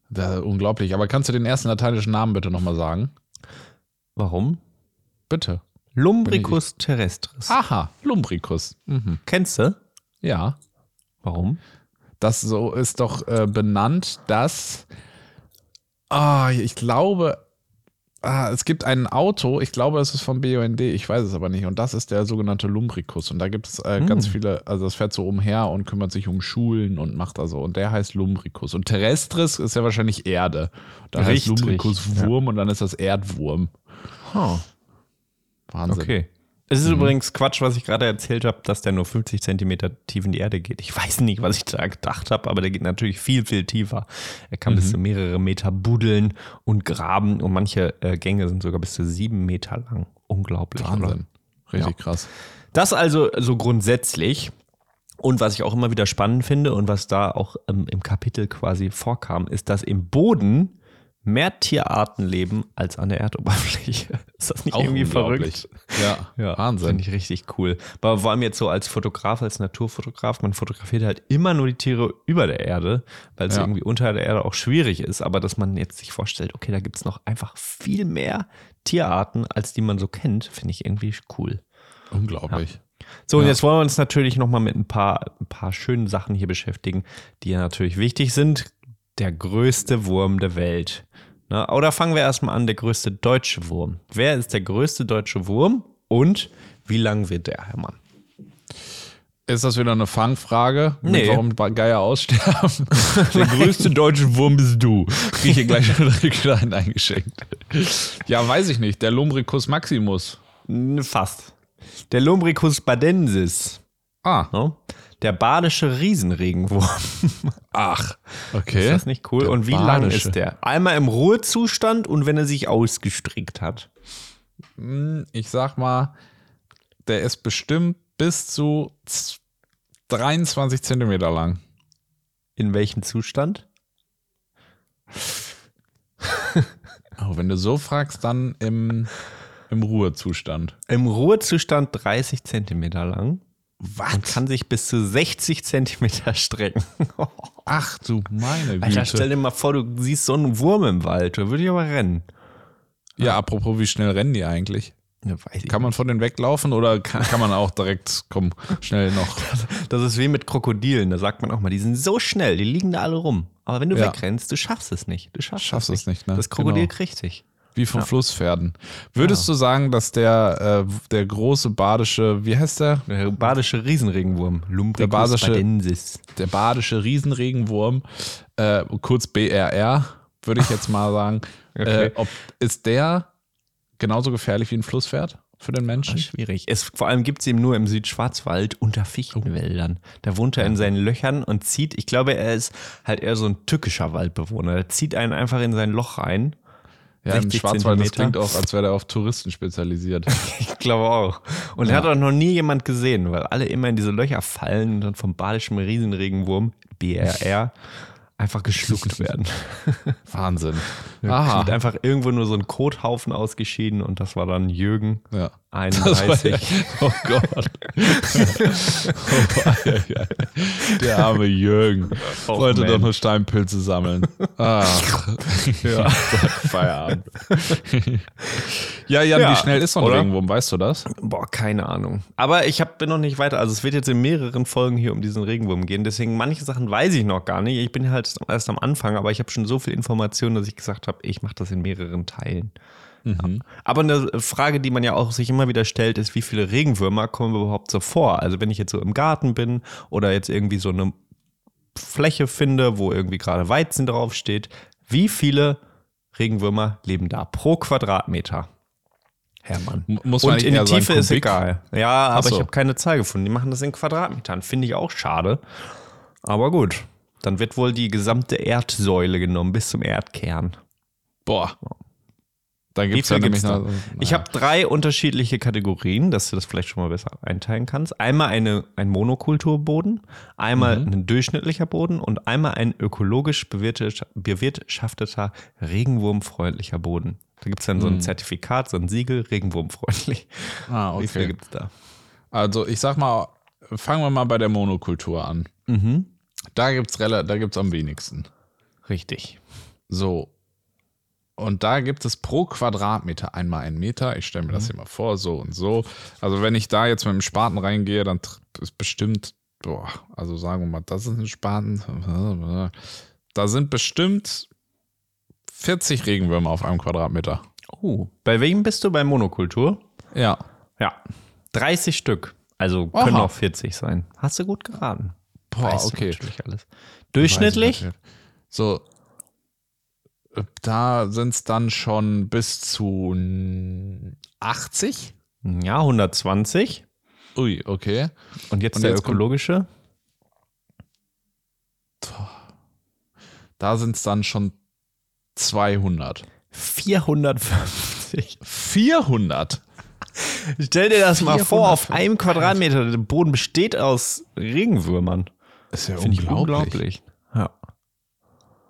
Ist unglaublich. Aber kannst du den ersten lateinischen Namen bitte nochmal sagen? Warum? Bitte. Lumbricus terrestris. Aha, Lumbricus. Mhm. Kennst du? Ja. Warum? Das so ist doch äh, benannt, dass. Ah, ich glaube, ah, es gibt ein Auto, ich glaube, es ist vom BUND, ich weiß es aber nicht. Und das ist der sogenannte Lumbricus. Und da gibt es äh, ganz viele, also das fährt so umher und kümmert sich um Schulen und macht da so. Und der heißt Lumbricus. Und Terrestris ist ja wahrscheinlich Erde. Da heißt Richtig, Lumbricus Wurm und dann ist das Erdwurm. Huh. Wahnsinn. Okay. Es ist übrigens Quatsch, was ich gerade erzählt habe, dass der nur 50 Zentimeter tief in die Erde geht. Ich weiß nicht, was ich da gedacht habe, aber der geht natürlich viel, viel tiefer. Er kann bis zu mehrere Meter buddeln und graben und manche äh, Gänge sind sogar bis zu sieben Meter lang. Unglaublich. Oder? Wahnsinn. Richtig krass. Das also so grundsätzlich. Und was ich auch immer wieder spannend finde und was da auch ähm, im Kapitel quasi vorkam, ist, dass im Boden mehr Tierarten leben als an der Erdoberfläche. Ist das nicht Auch irgendwie verrückt? Ja, Wahnsinn. Finde ich richtig cool. Aber vor allem jetzt so als Fotograf, als Naturfotograf, man fotografiert halt immer nur die Tiere über der Erde, weil es Ja. irgendwie unter der Erde auch schwierig ist. Aber dass man jetzt sich vorstellt, okay, da gibt es noch einfach viel mehr Tierarten, als die man so kennt, finde ich irgendwie cool. Unglaublich. So, und Ja. jetzt wollen wir uns natürlich nochmal mit ein paar, ein paar schönen Sachen hier beschäftigen, die ja natürlich wichtig sind. Der größte Wurm der Welt. Na, oder fangen wir erstmal an, der größte deutsche Wurm. Wer ist der größte deutsche Wurm und wie lang wird der, Hermann? Ist das wieder eine Fangfrage? Nee. Warum Geier aussterben? Der größte deutsche Wurm bist du. Krieg ich hier gleich direkt rein eingeschenkt. Ja, weiß ich nicht. Der Lumbricus Maximus. Fast. Der Lumbricus badensis. Ah, Ne? Der badische Riesenregenwurm. ach. Okay. Ist das nicht cool? Der und wie lang badische. ist der? Einmal im Ruhezustand und wenn er sich ausgestrickt hat. Hm, Ich sag mal, der ist bestimmt bis zu z- 23 Zentimeter lang. In welchem Zustand? Oh, wenn du so fragst, dann im, im Ruhezustand. Im Ruhezustand 30 Zentimeter lang. Was? Und kann sich bis zu 60 Zentimeter strecken. Ach du meine Güte. Alter, stell dir mal vor, du siehst so einen Wurm im Wald. Da würde ich aber rennen. ja, apropos, wie schnell rennen die eigentlich? Ja, Kann man von denen weglaufen oder kann, kann man auch direkt, komm, schnell noch? Das ist wie mit Krokodilen. Da sagt man auch mal, die sind so schnell, die liegen da alle rum. Aber wenn du Ja. wegrennst, du schaffst es nicht. Du schaffst, Schaffst es es nicht, ne? Das Krokodil Genau. kriegt dich. Wie von Flusspferden. Würdest du sagen, dass der, äh, der große badische, wie heißt der? Der badische Riesenregenwurm. Lumbricus badische- badensis. Der badische Riesenregenwurm, äh, kurz BRR, würde ich jetzt mal sagen. Okay. äh, ob, ist der genauso gefährlich wie ein Flusspferd für den Menschen? Schwierig. Es, vor allem gibt es ihn nur im Südschwarzwald unter Fichtenwäldern. Da wohnt er in seinen Löchern und zieht, ich glaube, er ist halt eher so ein tückischer Waldbewohner. Er zieht einen einfach in sein Loch rein. Ja, im 60 Schwarzwald, das klingt auch, als wäre der auf Touristen spezialisiert. Ich glaube auch. Und Ja. hat auch noch nie jemand gesehen, weil alle immer in diese Löcher fallen und dann vom badischen Riesenregenwurm, BRR, einfach geschluckt werden. Wahnsinn. Aha. einfach irgendwo nur so ein Kothaufen ausgeschieden und das war dann Jürgen, Ja. 31. Oh Gott. oh. Der arme Jürgen. Oh, Wollte man. doch nur Steinpilze sammeln. Ach. ja. Feierabend. ja, Jan, Ja, wie schnell ist so ein? Regenwurm? Weißt du das? Boah, keine Ahnung. Aber ich hab, bin noch nicht weiter. Also es wird jetzt in mehreren Folgen hier um diesen Regenwurm gehen. Deswegen manche Sachen weiß ich noch gar nicht. Ich bin halt erst am Anfang, aber ich habe schon so viel Informationen, dass ich gesagt habe, ich mache das in mehreren Teilen. Aber eine Frage, die man ja auch sich immer wieder stellt, ist, wie viele Regenwürmer kommen überhaupt so vor? Also wenn ich jetzt so im Garten bin oder jetzt irgendwie so eine Fläche finde, wo irgendwie gerade Weizen draufsteht, wie viele Regenwürmer leben da pro Quadratmeter? Hermann. Muss man Und in die sagen, Tiefe ist egal. Ja, aber so. ich habe keine Zahl gefunden. Die machen das in Quadratmetern. Finde ich auch schade. Aber gut. Dann wird wohl die gesamte Erdsäule genommen bis zum Erdkern. Boah. Da Wie gibt es ja viel gibt's da? noch. Ich habe drei unterschiedliche Kategorien, dass du das vielleicht schon mal besser einteilen kannst. Einmal eine, ein Monokulturboden, einmal Mhm. ein durchschnittlicher Boden und einmal ein ökologisch bewirtschaft- bewirtschafteter, regenwurmfreundlicher Boden. Da gibt es dann so ein Zertifikat, so ein Siegel, regenwurmfreundlich. Ah, Wie viel okay. gibt es da? Also ich sag mal, fangen wir mal bei der Monokultur an. Mhm. Da gibt's da gibt's am wenigsten. Richtig. So. Und da gibt es pro Quadratmeter einmal einen Meter. Ich stelle mir das hier mal vor, so und so. Also wenn ich da jetzt mit dem Spaten reingehe, dann ist bestimmt, boah, also sagen wir mal, das ist ein Spaten. Da sind bestimmt 40 Regenwürmer auf einem Quadratmeter. Oh, bei welchem bist du? Bei Monokultur? Ja. Ja. 30 Stück. Also können Aha. auch 40 sein. Hast du gut geraten. Boah, Weißt okay. Durchschnittlich? So, äh, da sind es dann schon bis zu 80. Ja, 120. Ui, okay. Und jetzt Und der jetzt ökologische? Da sind es dann schon 200. 450. 400? Stell dir das mal vor, auf 450. einem Quadratmeter. Der Boden besteht aus Regenwürmern. Ist ja Finde ich unglaublich. Ja.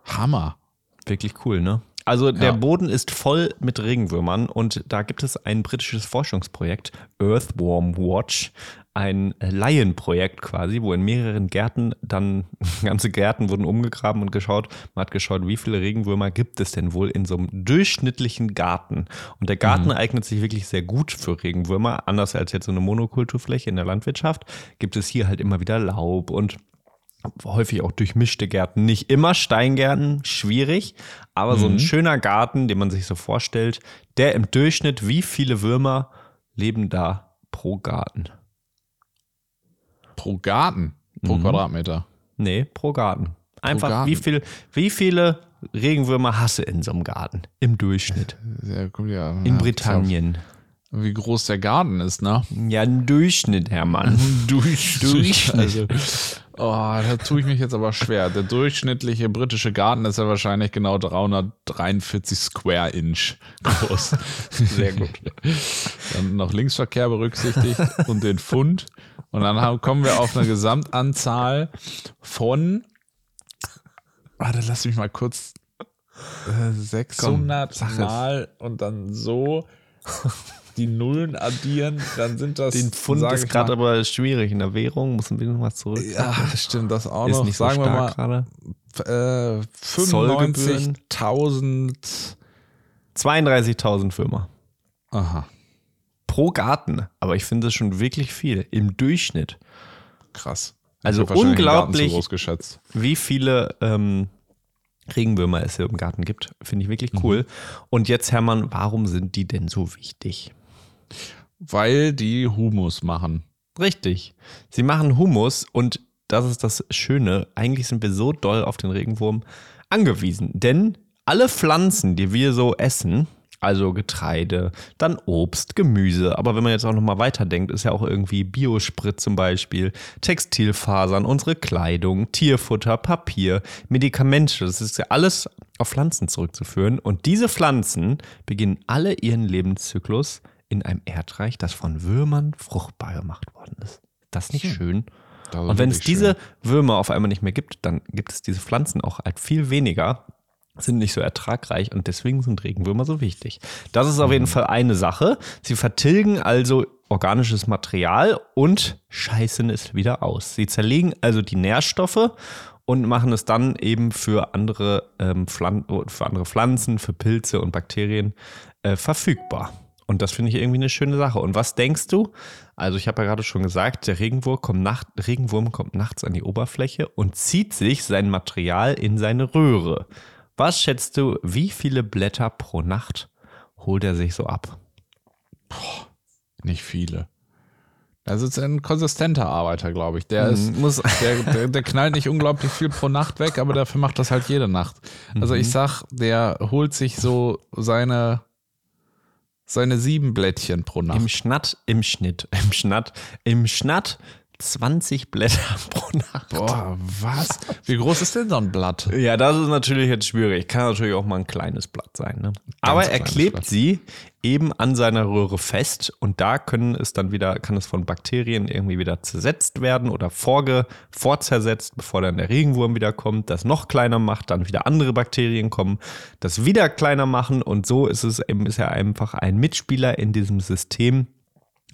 Hammer. Wirklich cool, ne? Also der Ja. Boden ist voll mit Regenwürmern und da gibt es ein britisches Forschungsprojekt, Earthworm Watch, ein Laienprojekt quasi, wo in mehreren Gärten dann ganze Gärten wurden umgegraben und geschaut, man hat geschaut, wie viele Regenwürmer gibt es denn wohl in so einem durchschnittlichen Garten. Und der Garten eignet sich wirklich sehr gut für Regenwürmer, anders als jetzt so eine Monokulturfläche in der Landwirtschaft, gibt es hier halt immer wieder Laub und häufig auch durchmischte Gärten. Nicht immer Steingärten, schwierig, aber so ein schöner Garten, den man sich so vorstellt, der im Durchschnitt, wie viele Würmer leben da pro Garten? Pro Garten, pro Quadratmeter. Nee, pro Garten. Einfach, Garten. Wie, viel, wie viele Regenwürmer hast du in so einem Garten? Im Durchschnitt. Ja, kommt ja, In ja, Britannien. Wie groß der Garten ist, ne? Ja, ein Durchschnitt, Hermann. Durchschnitt. Also, oh, da tue ich mich jetzt aber schwer. Der durchschnittliche britische Garten ist ja wahrscheinlich genau 343 Square Inch groß. Sehr gut. Dann noch Linksverkehr berücksichtigt und den Pfund. Und dann haben, kommen wir auf eine Gesamtanzahl von, warte, lass mich mal kurz, äh, 600 sag es. mal und dann so die Nullen addieren, dann sind das. Den Pfund ist gerade aber schwierig in der Währung, muss ein bisschen was zurück. Ja, stimmt, das auch ist noch. nicht so Sagen wir mal, stark gerade. äh, Zollgebühren. 95.000. 32.000 Würmer. Aha, pro Garten. Aber ich finde das schon wirklich viel im Durchschnitt. krass. Also unglaublich. Zu groß geschätzt. Wie viele ähm, Regenwürmer es hier im Garten gibt, finde ich wirklich cool. Und jetzt, Hermann, warum sind die denn so wichtig? Weil die Humus machen. Richtig. Sie machen Humus und das ist das Schöne. Eigentlich sind wir so doll auf den Regenwurm angewiesen. Denn alle Pflanzen, die wir so essen, also Getreide, dann Obst, Gemüse, aber wenn man jetzt auch nochmal weiterdenkt, ist ja auch irgendwie Biosprit zum Beispiel, Textilfasern, unsere Kleidung, Tierfutter, Papier, Medikamente, das ist ja alles auf Pflanzen zurückzuführen. Und diese Pflanzen beginnen alle ihren Lebenszyklus in einem Erdreich, das von Würmern fruchtbar gemacht worden ist. Das nicht schön? Das ist Und wenn es diese Würmer auf einmal nicht mehr gibt, dann gibt es diese Pflanzen auch halt viel weniger, sind nicht so ertragreich und deswegen sind Regenwürmer so wichtig. Das ist auf jeden Fall eine Sache. Sie vertilgen also organisches Material und scheißen es wieder aus. Sie zerlegen also die Nährstoffe und machen es dann eben für andere, ähm, Pflan für andere Pflanzen, für Pilze und Bakterien äh, verfügbar. Und das finde ich irgendwie eine schöne Sache. Und was denkst du? Also ich habe ja gerade schon gesagt, der Regenwurm kommt, nacht, Regenwurm kommt nachts an die Oberfläche und zieht sich sein Material in seine Röhre. Was schätzt du, wie viele Blätter pro Nacht holt er sich so ab? Nicht viele. Das ist ein konsistenter Arbeiter, glaube ich. Der ist, muss, der, der, der knallt nicht unglaublich viel pro Nacht weg, aber dafür macht das halt jede Nacht. Also ich sag, der holt sich so seine, seine sieben Blättchen pro Im Nacht. Schnatt, im Schnitt, im Schnatt, im Schnatt 20 Blätter pro Nacht. Boah, was? Wie groß ist denn so ein Blatt? Ja, das ist natürlich jetzt schwierig. Kann natürlich auch mal ein kleines Blatt sein. Ne? Aber er klebt Blatt. sie eben an seiner Röhre fest und da können es dann wieder, kann es von Bakterien irgendwie wieder zersetzt werden oder vorge, vorzersetzt, bevor dann der Regenwurm wieder kommt, das noch kleiner macht, dann wieder andere Bakterien kommen, das wieder kleiner machen und so ist es eben, ist er einfach ein Mitspieler in diesem System,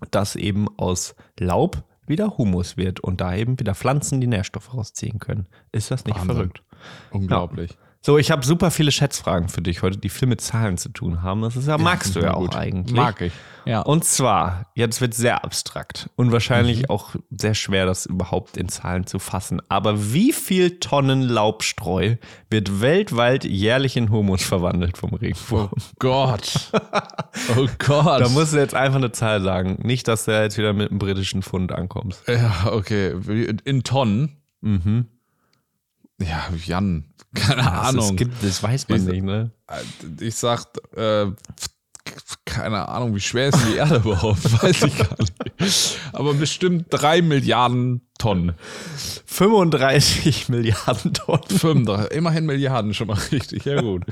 das eben aus Laub wieder Humus wird und da eben wieder Pflanzen die Nährstoffe rausziehen können. Ist das nicht Wahnsinn. verrückt? Unglaublich. So, ich habe super viele Schätzfragen für dich heute, die viel mit Zahlen zu tun haben. Das ist ja, magst du ja auch Gut. eigentlich. Mag ich. Ja. Und zwar, jetzt wird sehr abstrakt und wahrscheinlich auch sehr schwer, das überhaupt in Zahlen zu fassen. Aber wie viel Tonnen Laubstreu wird weltweit jährlich in Humus verwandelt vom Regenwurm? oh Gott. Oh Gott. Da musst du jetzt einfach eine Zahl sagen. Nicht, dass du jetzt wieder mit einem britischen Pfund ankommst. ja, okay. In Tonnen. Mhm. Ja, Jan. Keine Was Ahnung. es gibt, das weiß man Diese- nicht, ne? Ich sag, äh, keine Ahnung, wie schwer ist die Erde überhaupt? Weiß ich gar nicht. Aber bestimmt drei Milliarden Tonnen. 35 Milliarden Tonnen. 35, immerhin Milliarden schon mal richtig, ja gut.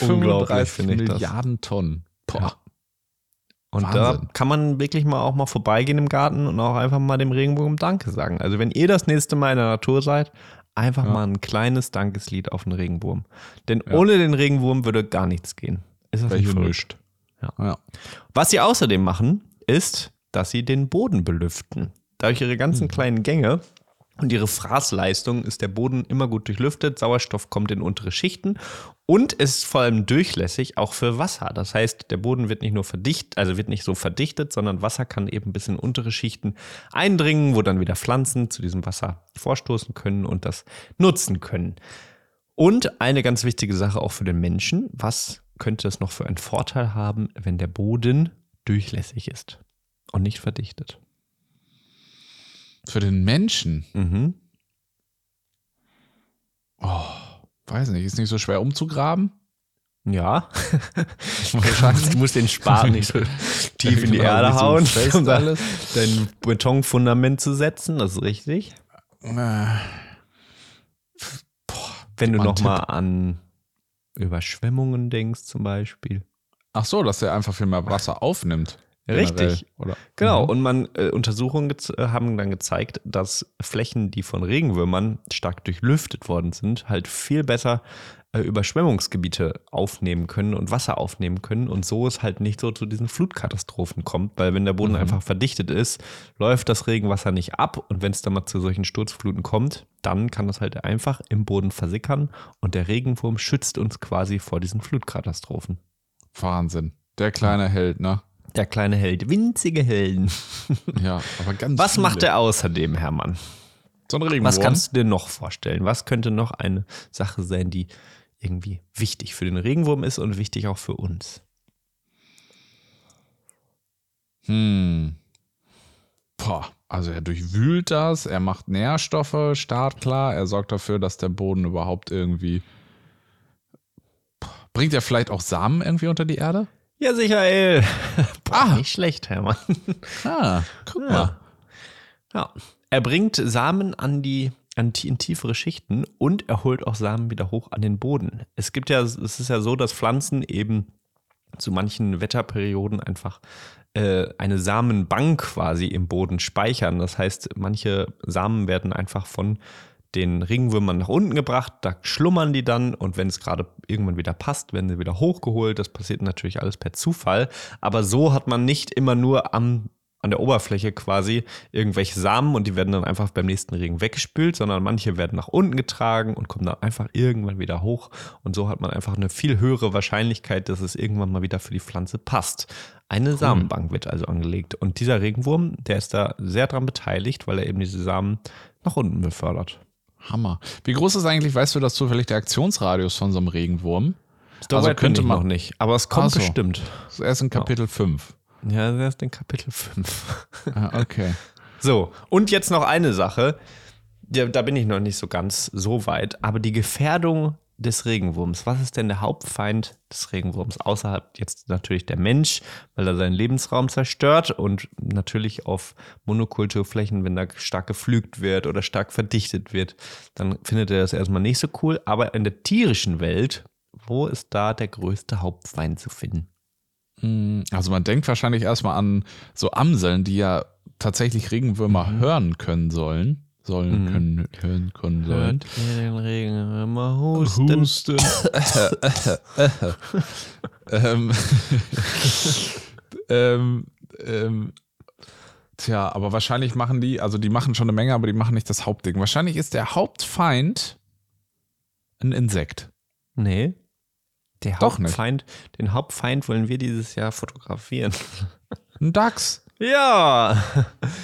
Unglaublich, 35 finde ich das. Milliarden Tonnen. Boah. Und Wahnsinn. da kann man wirklich mal auch mal vorbeigehen im Garten und auch einfach mal dem Regenbogen Danke sagen. Also wenn ihr das nächste Mal in der Natur seid, einfach mal ein kleines Dankeslied auf den Regenwurm. Denn ohne den Regenwurm würde gar nichts gehen. Ist das nicht Welche nischt. Ja. Ja. Was sie außerdem machen, ist, dass sie den Boden belüften. Durch ihre ganzen kleinen Gänge und ihre Fraßleistung ist der Boden immer gut durchlüftet, Sauerstoff kommt in untere Schichten und es ist vor allem durchlässig auch für Wasser. Das heißt, der Boden wird nicht nur verdichtet, also wird nicht so verdichtet, sondern Wasser kann eben bis in untere Schichten eindringen, wo dann wieder Pflanzen zu diesem Wasser vorstoßen können und das nutzen können. Und eine ganz wichtige Sache auch für den Menschen, was könnte es noch für einen Vorteil haben, wenn der Boden durchlässig ist und nicht verdichtet? Für den Menschen, Mhm. weiß nicht, ist nicht so schwer umzugraben. Ja. du musst den Spaten nicht so tief in die Genau, Erde hauen, um da alles. dein Betonfundament zu setzen. Das ist richtig. Äh, Wenn du nochmal an Überschwemmungen denkst, zum Beispiel. Ach so, dass er einfach viel mehr Wasser aufnimmt. Richtig. Oder? Genau, Mhm. und man, äh, Untersuchungen äh, haben dann gezeigt, dass Flächen, die von Regenwürmern stark durchlüftet worden sind, halt viel besser äh, Überschwemmungsgebiete aufnehmen können und Wasser aufnehmen können und so es halt nicht so zu diesen Flutkatastrophen kommt, weil wenn der Boden Mhm. einfach verdichtet ist, läuft das Regenwasser nicht ab und wenn es dann mal zu solchen Sturzfluten kommt, dann kann das halt einfach im Boden versickern und der Regenwurm schützt uns quasi vor diesen Flutkatastrophen. Wahnsinn. Der kleine Held, ne? Der kleine Held, winzige Helden. Ja, aber ganz Was viele. macht er außerdem, Hermann? So ein Regenwurm. Was kannst du dir noch vorstellen? Was könnte noch eine Sache sein, die irgendwie wichtig für den Regenwurm ist und wichtig auch für uns? Hm. Boah, also er durchwühlt das, er macht Nährstoffe startklar, er sorgt dafür, dass der Boden überhaupt irgendwie. Bringt er vielleicht auch Samen irgendwie unter die Erde? Ja, Michael. Boah, Ah. Nicht schlecht, Hermann. Ah, guck Ja. mal. Ja. Er bringt Samen an die an, tie- in tiefere Schichten und er holt auch Samen wieder hoch an den Boden. Es gibt ja, es ist ja so, dass Pflanzen eben zu manchen Wetterperioden einfach äh, eine Samenbank quasi im Boden speichern. Das heißt, manche Samen werden einfach von den Regenwürmern nach unten gebracht, da schlummern die dann und wenn es gerade irgendwann wieder passt, werden sie wieder hochgeholt. Das passiert natürlich alles per Zufall, aber so hat man nicht immer nur am an der Oberfläche quasi irgendwelche Samen und die werden dann einfach beim nächsten Regen weggespült, sondern manche werden nach unten getragen und kommen dann einfach irgendwann wieder hoch und so hat man einfach eine viel höhere Wahrscheinlichkeit, dass es irgendwann mal wieder für die Pflanze passt. Eine Samenbank wird also angelegt und dieser Regenwurm, der ist da sehr dran beteiligt, weil er eben diese Samen nach unten befördert. Hammer. Wie groß ist eigentlich, weißt du das zufällig, der Aktionsradius von so einem Regenwurm? So Also könnte man- noch nicht, aber es kommt Ach so. bestimmt. Das ist erst in Kapitel 5. Ja, das ist in Kapitel 5. Ah, okay. So, und jetzt noch eine Sache. Ja, da bin ich noch nicht so ganz so weit, aber die Gefährdung des Regenwurms. Was ist denn der Hauptfeind des Regenwurms? Außerhalb jetzt natürlich der Mensch, weil er seinen Lebensraum zerstört und natürlich auf Monokulturflächen, wenn da stark geflügt wird oder stark verdichtet wird, dann findet er das erstmal nicht so cool. Aber in der tierischen Welt, wo ist da der größte Hauptfeind zu finden? Hm, also man denkt wahrscheinlich erstmal an so Amseln, die ja tatsächlich Regenwürmer mhm. hören können sollen sollen mhm. können, hören können sollen. Hört ihr den Regen immer husten? Husten. ähm, ähm, ähm, tja, aber wahrscheinlich machen die, also die machen schon eine Menge, aber die machen nicht das Hauptding. Wahrscheinlich ist der Hauptfeind ein Insekt. Nee. Der Doch Hauptfeind, nicht. den Hauptfeind wollen wir dieses Jahr fotografieren. Ein Dachs. Ja.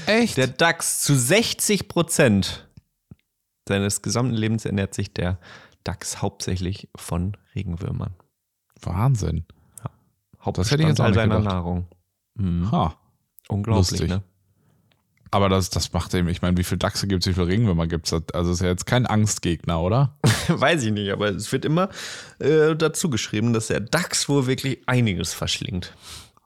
Echt? Der DAX zu 60 Prozent seines gesamten Lebens ernährt sich der DAX hauptsächlich von Regenwürmern. Wahnsinn. Ja. Hauptbestandteil seiner Nahrung. Mhm. Ha. Unglaublich, Lustig. ne? Aber das, das macht eben, ich meine, wie viele Dachse gibt es, wie viele Regenwürmer gibt es? Also ist ja jetzt kein Angstgegner, oder? Weiß ich nicht, aber es wird immer äh, dazu geschrieben, dass der Dachs wohl wirklich einiges verschlingt.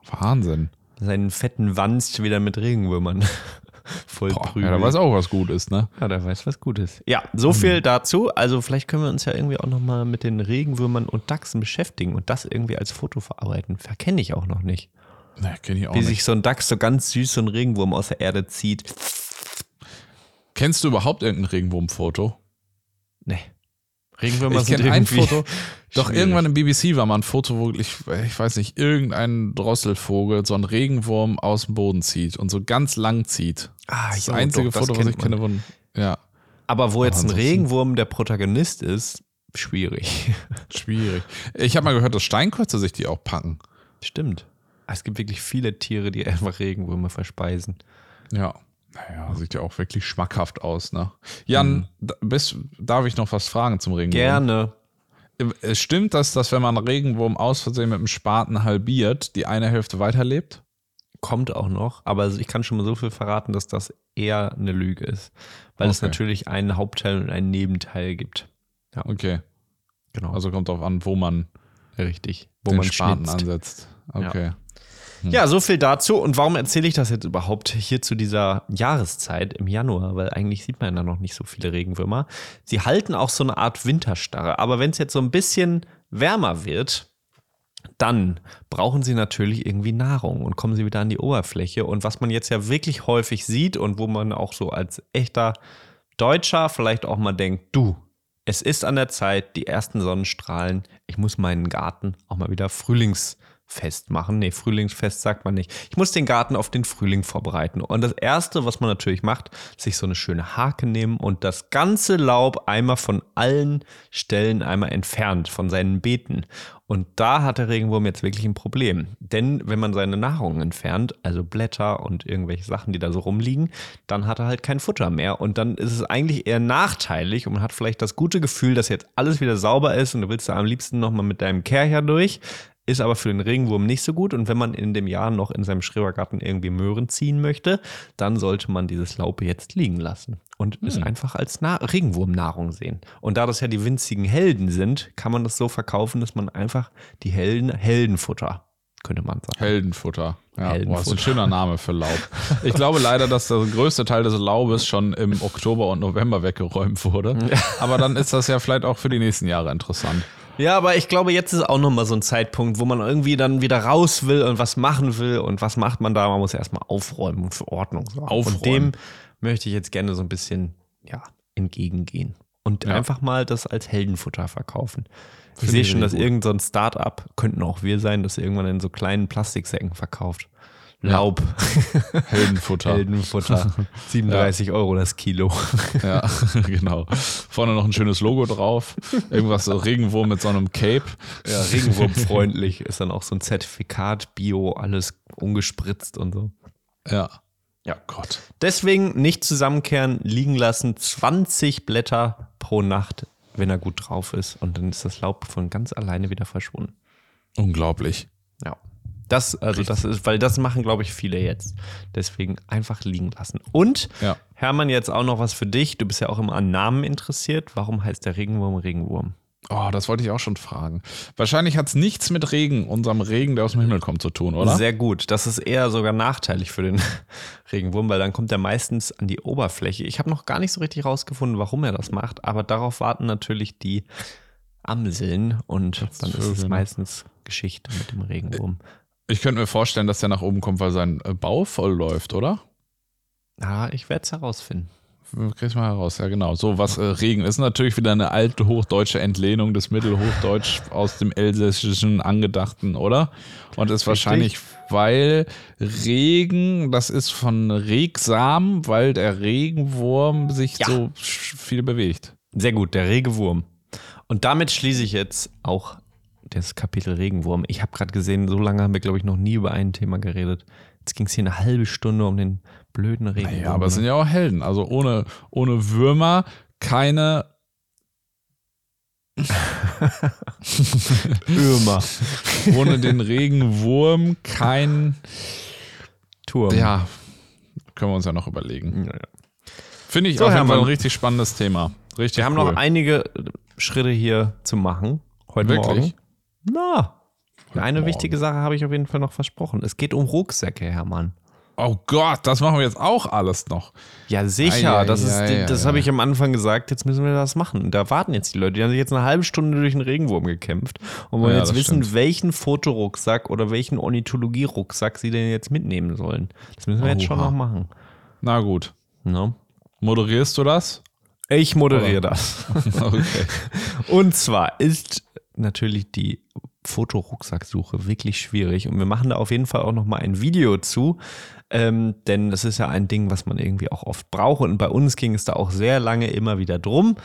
Wahnsinn seinen fetten Wanst wieder mit Regenwürmern voll Boah, Ja, der weiß auch, was gut ist, ne? Ja, der weiß, was gut ist. Ja, so viel mhm. dazu. Also vielleicht können wir uns ja irgendwie auch nochmal mit den Regenwürmern und Dachsen beschäftigen und das irgendwie als Foto verarbeiten. Verkenne ich auch noch nicht. Ne, kenne ich auch Wie nicht. sich so ein Dachs so ganz süß so ein Regenwurm aus der Erde zieht. Kennst du überhaupt irgendein Regenwurmfoto? Nee. Regenwürmer ich sind ein Foto. Doch irgendwann im BBC war mal ein Foto, wo ich, ich weiß nicht, irgendein Drosselvogel so einen Regenwurm aus dem Boden zieht und so ganz lang zieht. Ah, das, das einzige doch, Foto, was ich kenne, wo, ja. Aber wo jetzt ein Regenwurm der Protagonist ist, schwierig. Schwierig. Ich habe mal gehört, dass Steinkreuze sich die auch packen. Stimmt. Es gibt wirklich viele Tiere, die einfach Regenwürmer verspeisen. Ja. Naja, sieht ja auch wirklich schmackhaft aus, ne? Jan, hm. bist, darf ich noch was fragen zum Regenwurm? Gerne. Es stimmt, dass, dass wenn man Regenwurm aus Versehen mit dem Spaten halbiert, die eine Hälfte weiterlebt? Kommt auch noch, aber ich kann schon mal so viel verraten, dass das eher eine Lüge ist. Weil okay. es natürlich einen Hauptteil und einen Nebenteil gibt. Ja. Okay. Genau. Also kommt darauf an, wo man richtig, wo man Spaten schnitzt. ansetzt. Okay. Ja. Hm. Ja, so viel dazu. Und warum erzähle ich das jetzt überhaupt hier zu dieser Jahreszeit im Januar? Weil eigentlich sieht man da noch nicht so viele Regenwürmer. Sie halten auch so eine Art Winterstarre. Aber wenn es jetzt so ein bisschen wärmer wird, dann brauchen sie natürlich irgendwie Nahrung und kommen sie wieder an die Oberfläche. Und was man jetzt ja wirklich häufig sieht und wo man auch so als echter Deutscher vielleicht auch mal denkt, du, es ist an der Zeit, die ersten Sonnenstrahlen, ich muss meinen Garten auch mal wieder frühlings Fest machen. Nee, Frühlingsfest sagt man nicht. Ich muss den Garten auf den Frühling vorbereiten. Und das Erste, was man natürlich macht, sich so eine schöne Hake nehmen und das ganze Laub einmal von allen Stellen einmal entfernt, von seinen Beeten. Und da hat der Regenwurm jetzt wirklich ein Problem. Denn wenn man seine Nahrung entfernt, also Blätter und irgendwelche Sachen, die da so rumliegen, dann hat er halt kein Futter mehr. Und dann ist es eigentlich eher nachteilig und man hat vielleicht das gute Gefühl, dass jetzt alles wieder sauber ist und du willst da am liebsten nochmal mit deinem Kercher durch ist aber für den Regenwurm nicht so gut. Und wenn man in dem Jahr noch in seinem Schrebergarten irgendwie Möhren ziehen möchte, dann sollte man dieses Laub jetzt liegen lassen und hm. es einfach als Na Regenwurmnahrung sehen. Und da das ja die winzigen Helden sind, kann man das so verkaufen, dass man einfach die Helden, Heldenfutter könnte man sagen. Heldenfutter. Ja, Heldenfutter. Boah, ist ein schöner Name für Laub. Ich glaube leider, dass der größte Teil des Laubes schon im Oktober und November weggeräumt wurde. Aber dann ist das ja vielleicht auch für die nächsten Jahre interessant. Ja, aber ich glaube, jetzt ist auch nochmal so ein Zeitpunkt, wo man irgendwie dann wieder raus will und was machen will. Und was macht man da? Man muss erstmal aufräumen und für Ordnung sorgen. Aufräumen. Und dem möchte ich jetzt gerne so ein bisschen ja, entgegengehen. Und ja. einfach mal das als Heldenfutter verkaufen. ich sehe schon, dass irgendein so Start-up, könnten auch wir sein, das irgendwann in so kleinen Plastiksäcken verkauft. Laub. Ja. Heldenfutter. Heldenfutter. 37 ja. Euro das Kilo. Ja, genau. Vorne noch ein schönes Logo drauf. Irgendwas so Regenwurm mit so einem Cape. Ja, Regenwurmfreundlich ist dann auch so ein Zertifikat, Bio, alles ungespritzt und so. Ja. Ja, Gott. Deswegen nicht zusammenkehren, liegen lassen. 20 Blätter pro Nacht, wenn er gut drauf ist. Und dann ist das Laub von ganz alleine wieder verschwunden. Unglaublich. Das, also Richtig. das ist, weil das machen, glaube ich, viele jetzt. Deswegen einfach liegen lassen. Und ja. Hermann, jetzt auch noch was für dich. Du bist ja auch immer an Namen interessiert. Warum heißt der Regenwurm Regenwurm? Oh, das wollte ich auch schon fragen. Wahrscheinlich hat es nichts mit Regen, unserem Regen, der aus dem Himmel kommt, zu tun, oder? Sehr gut. Das ist eher sogar nachteilig für den Regenwurm, weil dann kommt er meistens an die Oberfläche. Ich habe noch gar nicht so richtig rausgefunden, warum er das macht, aber darauf warten natürlich die Amseln und dann ist es meistens Geschichte mit dem Regenwurm. Ich könnte mir vorstellen, dass der nach oben kommt, weil sein äh, Bau voll läuft, oder? Ja, ich werde es herausfinden. Kriegst mal heraus, ja genau. So, was äh, Regen ist natürlich wieder eine alte hochdeutsche Entlehnung des Mittelhochdeutsch aus dem Elsässischen angedachten, oder? Und ist wahrscheinlich, weil Regen, das ist von Regsam, weil der Regenwurm sich Ja. so viel bewegt. Sehr gut, der Regewurm. Und damit schließe ich jetzt auch das Kapitel Regenwurm. Ich habe gerade gesehen, so lange haben wir, glaube ich, noch nie über ein Thema geredet. Jetzt ging es hier eine halbe Stunde um den blöden Regenwurm. Ja, aber es sind ja auch Helden. Also ohne, ohne Würmer keine Irma. ohne den Regenwurm kein, Turm. ja, können wir uns ja noch überlegen. Ja, ja. Finde ich So, auf jeden Fall ein richtig spannendes Thema. Richtig Wir haben cool. noch einige Schritte hier zu machen. Heute Wirklich? Morgen. Na, eine Morgen. wichtige Sache habe ich auf jeden Fall noch versprochen. Es geht um Rucksäcke, Hermann. Oh Gott, das machen wir jetzt auch alles noch. Ja, sicher. Ei, ei, das ist, ei, das habe ich am Anfang gesagt. Jetzt müssen wir das machen. Da warten jetzt die Leute. Die haben sich jetzt eine halbe Stunde durch den Regenwurm gekämpft und wollen Ja, jetzt wissen, stimmt. welchen Fotorucksack oder welchen Ornithologie-Rucksack sie denn jetzt mitnehmen sollen. Das müssen wir jetzt schon Oha. noch machen. Na gut. Ne? Moderierst du das? Ich moderiere das. Okay. Und zwar ist natürlich die Fotorucksacksuche wirklich schwierig. Und wir machen da auf jeden Fall auch noch mal ein Video zu, ähm, denn das ist ja ein Ding, was man irgendwie auch oft braucht. Und bei uns ging es da auch sehr lange immer wieder drum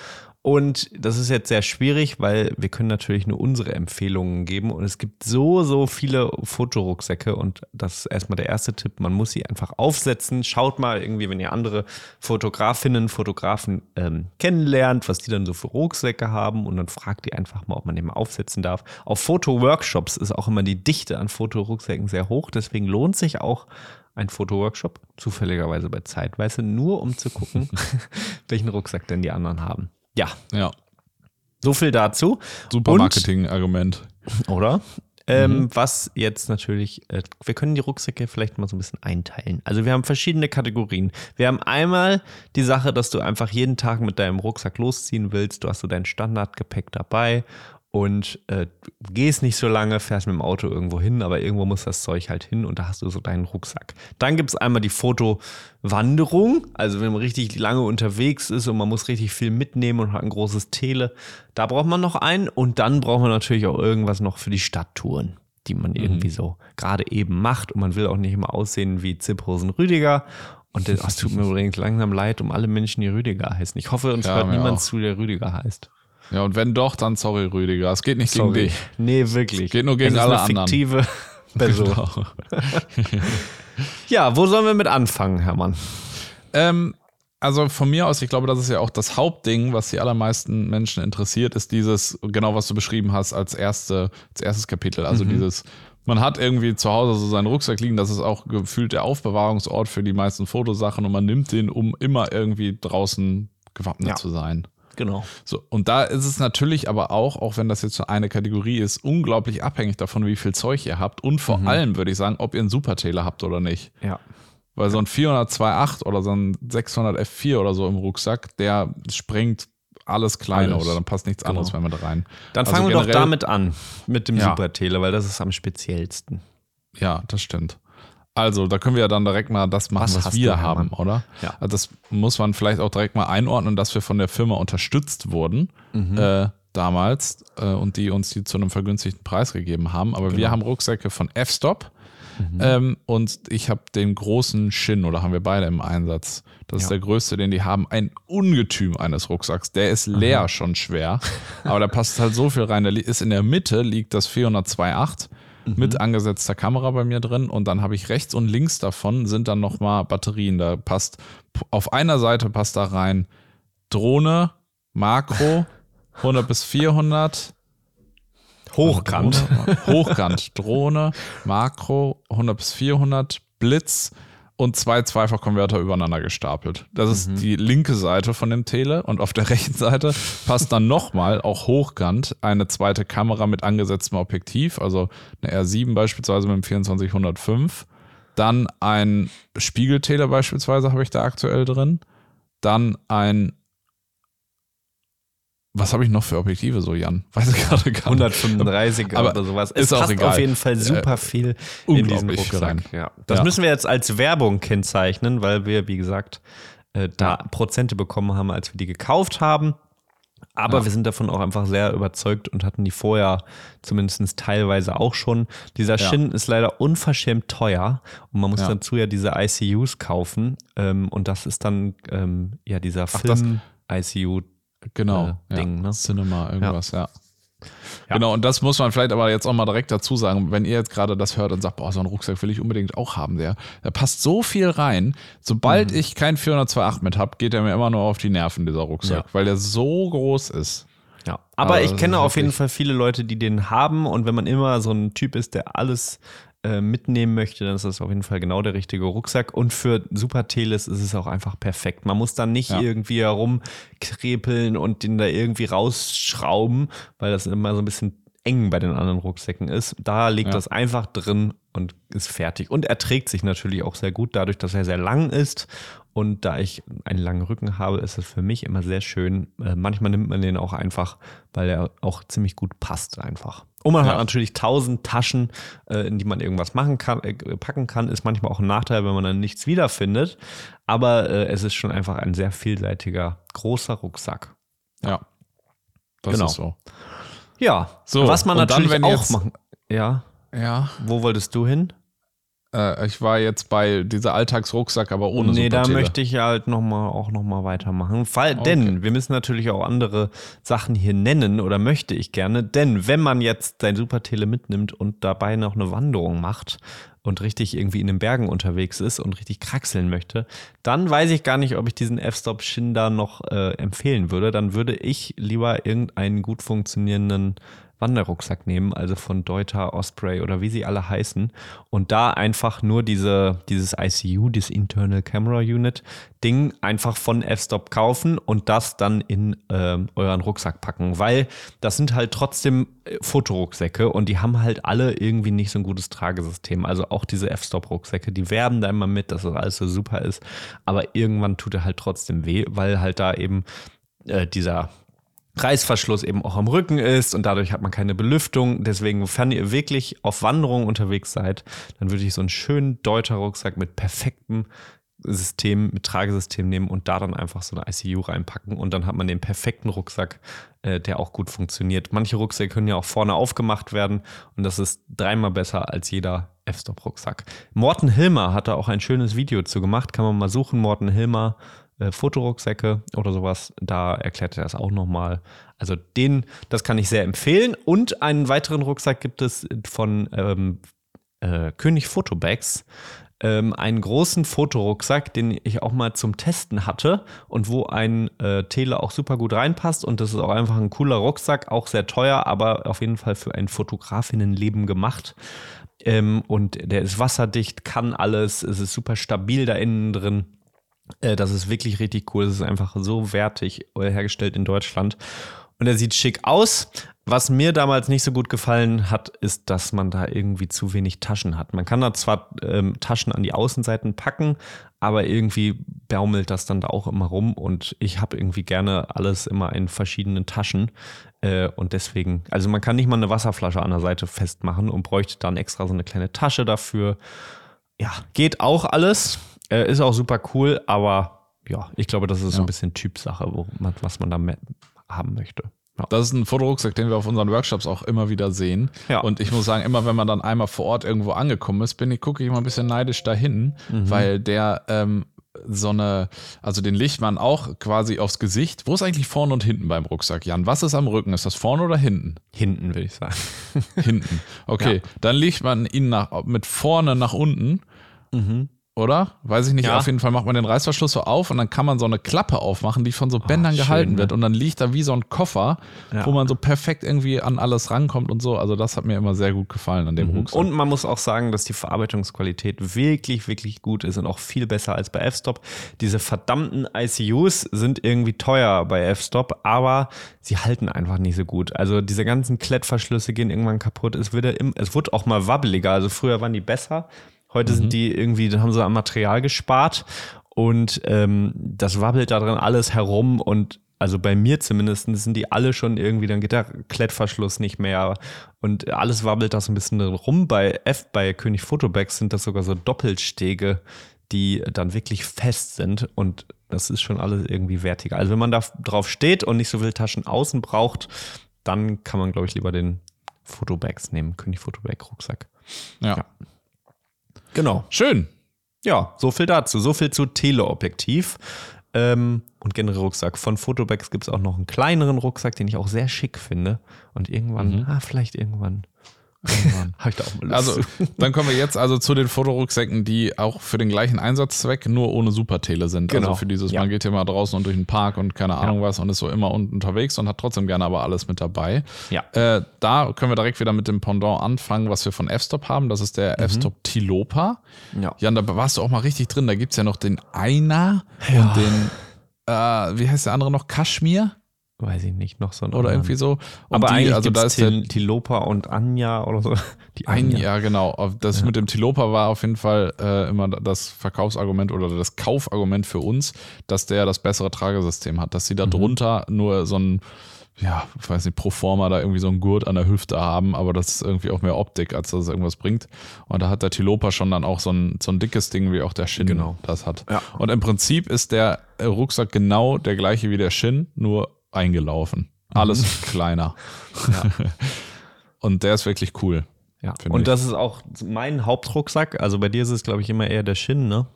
und das ist jetzt sehr schwierig, weil wir können natürlich nur unsere Empfehlungen geben und es gibt so, so viele Fotorucksäcke und das ist erstmal der erste Tipp, man muss sie einfach aufsetzen. Schaut mal irgendwie, wenn ihr andere Fotografinnen, Fotografen ähm, kennenlernt, was die dann so für Rucksäcke haben und dann fragt ihr einfach mal, ob man den mal aufsetzen darf. Auf Fotoworkshops ist auch immer die Dichte an Fotorucksäcken sehr hoch, deswegen lohnt sich auch ein Fotoworkshop, zufälligerweise bei Zeitweise, nur um zu gucken, welchen Rucksack denn die anderen haben. Ja, Ja, so viel dazu. super Marketing-Argument. Oder? Ähm, was jetzt natürlich, äh, wir können die Rucksäcke vielleicht mal so ein bisschen einteilen. Also wir haben verschiedene Kategorien. Wir haben einmal die Sache, dass du einfach jeden Tag mit deinem Rucksack losziehen willst. Du hast so dein Standardgepäck dabei und äh, gehst nicht so lange, fährst mit dem Auto irgendwo hin, aber irgendwo muss das Zeug halt hin und da hast du so deinen Rucksack. Dann gibt es einmal die Fotowanderung, also wenn man richtig lange unterwegs ist und man muss richtig viel mitnehmen und hat ein großes Tele, da braucht man noch einen und dann braucht man natürlich auch irgendwas noch für die Stadttouren, die man irgendwie so gerade eben macht und man will auch nicht immer aussehen wie Ziphosen Rüdiger. Und das, es tut mir übrigens langsam leid um alle Menschen, die Rüdiger heißen. Ich hoffe, uns Ja, hört niemand auch. zu, der Rüdiger heißt. Ja, und wenn doch, dann sorry, Rüdiger. Es geht nicht gegen Sorry. dich. Nee, wirklich. Geht nur gegen es ist alle eine anderen. fiktive Person. Genau. Ja, wo sollen wir mit anfangen, Hermann? Ähm, also von mir aus, ich glaube, das ist ja auch das Hauptding, was die allermeisten Menschen interessiert, ist dieses, genau was du beschrieben hast als, erste, als erstes Kapitel. Also dieses, man hat irgendwie zu Hause so seinen Rucksack liegen, das ist auch gefühlt der Aufbewahrungsort für die meisten Fotosachen und man nimmt den, um immer irgendwie draußen gewappnet Ja. zu sein. Genau. So, und da ist es natürlich aber auch, auch wenn das jetzt so eine Kategorie ist, unglaublich abhängig davon, wie viel Zeug ihr habt und vor allem würde ich sagen, ob ihr einen Supertailor habt oder nicht. Ja. Weil so ein 402.8 oder so ein 600 F4 oder so im Rucksack, der sprengt alles Kleine Alles. oder dann passt nichts anderes mehr mit rein. Dann Also fangen wir doch damit an, mit dem Ja. Supertele, weil das ist am speziellsten. Ja, das stimmt. Also, da können wir ja dann direkt mal das machen, Was was, wir du, haben, oder? Ja. Also das muss man vielleicht auch direkt mal einordnen, dass wir von der Firma unterstützt wurden Mhm. äh, damals äh, und die uns die zu einem vergünstigten Preis gegeben haben. Aber Genau. wir haben Rucksäcke von F-Stop Mhm. ähm, und ich habe den großen Shin oder haben wir beide im Einsatz. Das ist Ja. der größte, den die haben. Ein Ungetüm eines Rucksacks. Der ist leer schon schwer, aber da passt halt so viel rein. Da li- ist in der Mitte liegt das 402.8 Mhm. mit angesetzter Kamera bei mir drin und dann habe ich rechts und links davon sind dann nochmal Batterien. Da passt auf einer Seite passt da rein Drohne, Makro, 100 bis 400. Hochkant. Drohne, Hochkant, Drohne, Makro, 100 bis 400, Blitz und zwei Zweifachkonverter übereinander gestapelt. Das ist Mhm. die linke Seite von dem Tele und auf der rechten Seite passt dann nochmal, auch hochkant, eine zweite Kamera mit angesetztem Objektiv, also eine R7 beispielsweise mit dem 2405. Dann ein Spiegeltele beispielsweise habe ich da aktuell drin. Dann ein was habe ich noch für Objektive so, Jan? Weiß ich gerade gar nicht. 135 Aber oder sowas. ist Es auch passt egal. auf jeden Fall super viel in diesen Rucksack. rein. Ja. Das Ja. müssen wir jetzt als Werbung kennzeichnen, weil wir, wie gesagt, äh, da Prozente bekommen haben, als wir die gekauft haben. Aber Ja. wir sind davon auch einfach sehr überzeugt und hatten die vorher zumindest teilweise auch schon. Dieser Ja. Shin ist leider unverschämt teuer und man muss Ja. dazu ja diese ICUs kaufen. Ähm, und das ist dann ähm, ja dieser Film-ICU. Genau. äh, Ding, ja. ne? Cinema, irgendwas, ja. Ja. Genau, und das muss man vielleicht aber jetzt auch mal direkt dazu sagen, wenn ihr jetzt gerade das hört und sagt, boah, so einen Rucksack will ich unbedingt auch haben, der, da passt so viel rein. Sobald Mhm. ich kein 402.8 mit habe, geht er mir immer nur auf die Nerven, dieser Rucksack, Ja. weil der so groß ist. Ja, aber Aber ich das kenne auf jeden Fall viele Leute, die den haben und wenn man immer so ein Typ ist, der alles äh, mitnehmen möchte, dann ist das auf jeden Fall genau der richtige Rucksack und für Super Teles ist es auch einfach perfekt. Man muss dann nicht Ja. irgendwie herumkrepeln und den da irgendwie rausschrauben, weil das immer so ein bisschen eng bei den anderen Rucksäcken ist. Da liegt Ja. das einfach drin und ist fertig. Und er trägt sich natürlich auch sehr gut, dadurch, dass er sehr lang ist. Und da ich einen langen Rücken habe, ist es für mich immer sehr schön. Äh, manchmal nimmt man den auch einfach, weil er auch ziemlich gut passt einfach. Und man Ja. hat natürlich tausend Taschen, äh, in die man irgendwas machen kann, äh, packen kann. Ist manchmal auch ein Nachteil, wenn man dann nichts wiederfindet. Aber es ist schon einfach ein sehr vielseitiger, großer Rucksack. Ja. Das Genau. ist so. Ja, So, was man dann, natürlich wenn auch jetzt- machen. Ja, Ja. wo wolltest du hin? Äh, ich war jetzt bei dieser Alltagsrucksack, aber ohne nee, da Supertele. möchte ich ja halt noch mal, auch nochmal weitermachen. Fall, Denn wir müssen natürlich auch andere Sachen hier nennen oder möchte ich gerne. Denn wenn man jetzt sein Supertele mitnimmt und dabei noch eine Wanderung macht und richtig irgendwie in den Bergen unterwegs ist und richtig kraxeln möchte, dann weiß ich gar nicht, ob ich diesen F-Stop Shin da noch äh, empfehlen würde. Dann würde ich lieber irgendeinen gut funktionierenden Wanderrucksack nehmen, also von Deuter, Osprey oder wie sie alle heißen. Und da einfach nur diese, dieses ICU, das Internal Camera Unit Ding einfach von F-Stop kaufen und das dann in ähm, euren Rucksack packen, weil das sind halt trotzdem äh, Fotorucksäcke und die haben halt alle irgendwie nicht so ein gutes Tragesystem. Also auch diese F-Stop Rucksäcke, die werben da immer mit, dass das alles so super ist, aber irgendwann tut er halt trotzdem weh, weil halt da eben äh, dieser Reißverschluss eben auch am Rücken ist und dadurch hat man keine Belüftung. Deswegen, wenn ihr wirklich auf Wanderung unterwegs seid, dann würde ich so einen schönen Deuter Rucksack mit perfektem System, mit Tragesystem nehmen und da dann einfach so eine ICU reinpacken und dann hat man den perfekten Rucksack, äh, der auch gut funktioniert. Manche Rucksäcke können ja auch vorne aufgemacht werden und das ist dreimal besser als jeder F-Stop-Rucksack. Morten Hilmer hat da auch ein schönes Video zu gemacht, kann man mal suchen, Morten Hilmer äh, Fotorucksäcke oder sowas, da erklärt er das auch nochmal. Also den, das kann ich sehr empfehlen. Und einen weiteren Rucksack gibt es von ähm, äh, König Fotobags. Ähm, einen großen Fotorucksack, den ich auch mal zum Testen hatte und wo ein äh, Tele auch super gut reinpasst. Und das ist auch einfach ein cooler Rucksack, auch sehr teuer, aber auf jeden Fall für ein Fotografinnenleben gemacht. Ähm, und der ist wasserdicht, kann alles, es ist super stabil da innen drin. Äh, das ist wirklich richtig cool. Es ist einfach so wertig äh, hergestellt in Deutschland. Und er sieht schick aus. Was mir damals nicht so gut gefallen hat, ist, dass man da irgendwie zu wenig Taschen hat. Man kann da zwar ähm, Taschen an die Außenseiten packen, aber irgendwie baumelt das dann da auch immer rum und ich habe irgendwie gerne alles immer in verschiedenen Taschen. Äh, und deswegen, also man kann nicht mal eine Wasserflasche an der Seite festmachen und bräuchte dann extra so eine kleine Tasche dafür. Ja, geht auch alles. Äh, ist auch super cool, aber ja, ich glaube, das ist so Ja. ein bisschen Typsache, man, was man da haben möchte. Ja. Das ist ein Fotorucksack, den wir auf unseren Workshops auch immer wieder sehen. Ja. Und ich muss sagen, immer wenn man dann einmal vor Ort irgendwo angekommen ist, bin ich, gucke ich immer ein bisschen neidisch dahin, Mhm. weil der ähm, so eine, also den legt man auch quasi aufs Gesicht. Wo ist eigentlich vorne und hinten beim Rucksack, Jan? Was ist am Rücken? Ist das vorne oder hinten? Hinten, würde ich sagen. Hinten. Okay, dann legt man ihn nach, mit vorne nach unten. Oder? Weiß ich nicht. Ja. Auf jeden Fall macht man den Reißverschluss so auf und dann kann man so eine Klappe aufmachen, die von so Bändern schön, gehalten ne? wird. Und dann liegt da wie so ein Koffer, Ja. wo man so perfekt irgendwie an alles rankommt und so. Also das hat mir immer sehr gut gefallen an dem Rucksack. Und man muss auch sagen, dass die Verarbeitungsqualität wirklich, wirklich gut ist und auch viel besser als bei F-Stop. Diese verdammten ICUs sind irgendwie teuer bei F-Stop, aber sie halten einfach nicht so gut. Also diese ganzen Klettverschlüsse gehen irgendwann kaputt. Es wird, es wird auch mal wabbeliger. Also früher waren die besser. Heute sind die irgendwie, da haben sie am Material gespart und ähm, das wabbelt da drin alles herum und also bei mir zumindest sind die alle schon irgendwie, dann geht der Klettverschluss nicht mehr und alles wabbelt da so ein bisschen drin rum. Bei F, bei König Photobags sind das sogar so Doppelstege, die dann wirklich fest sind und das ist schon alles irgendwie wertiger. Also wenn man da drauf steht und nicht so viele Taschen außen braucht, dann kann man, glaube ich, lieber den Photobags nehmen, König Photobag Rucksack. ja. Ja. Genau. Schön. Ja, so viel dazu. So viel zu Teleobjektiv. Ähm, und generell Rucksack. Von Photobags gibt es auch noch einen kleineren Rucksack, den ich auch sehr schick finde. Und irgendwann, ah, vielleicht irgendwann. Habe ich da auch mal Lust Also, dann kommen wir jetzt also zu den Fotorucksäcken, die auch für den gleichen Einsatzzweck nur ohne Supertele sind. Genau. Also für dieses, Ja. man geht hier mal draußen und durch den Park und keine Ahnung was und ist so immer unten unterwegs und hat trotzdem gerne aber alles mit dabei. Ja. Äh, da können wir direkt wieder mit dem Pendant anfangen, was wir von F-Stop haben. Das ist der F-Stop Tilopa. Ja. Jan, da warst du auch mal richtig drin. Da gibt es ja noch den Einer und den, äh, wie heißt der andere noch? Kaschmir? Weiß ich nicht, noch so ein Oder anderen. irgendwie so. Und Aber die, eigentlich also da ist Til Tilopa und Anja oder so. Die Anja. ja, genau. Das mit dem Tilopa war auf jeden Fall äh, immer das Verkaufsargument oder das Kaufargument für uns, dass der das bessere Tragesystem hat, dass sie Mhm. da drunter nur so ein, ja, ich weiß nicht, pro forma da irgendwie so ein Gurt an der Hüfte haben, aber das ist irgendwie auch mehr Optik, als dass es irgendwas bringt. Und da hat der Tilopa schon dann auch so ein, so ein dickes Ding, wie auch der Shin Genau. das hat. Ja. Und im Prinzip ist der Rucksack genau der gleiche wie der Shin, nur eingelaufen. Alles Mhm. kleiner. Und der ist wirklich cool. Ja. Und ich. das ist auch mein Hauptrucksack. Also bei dir ist es, glaube ich, immer eher der Shin, ne?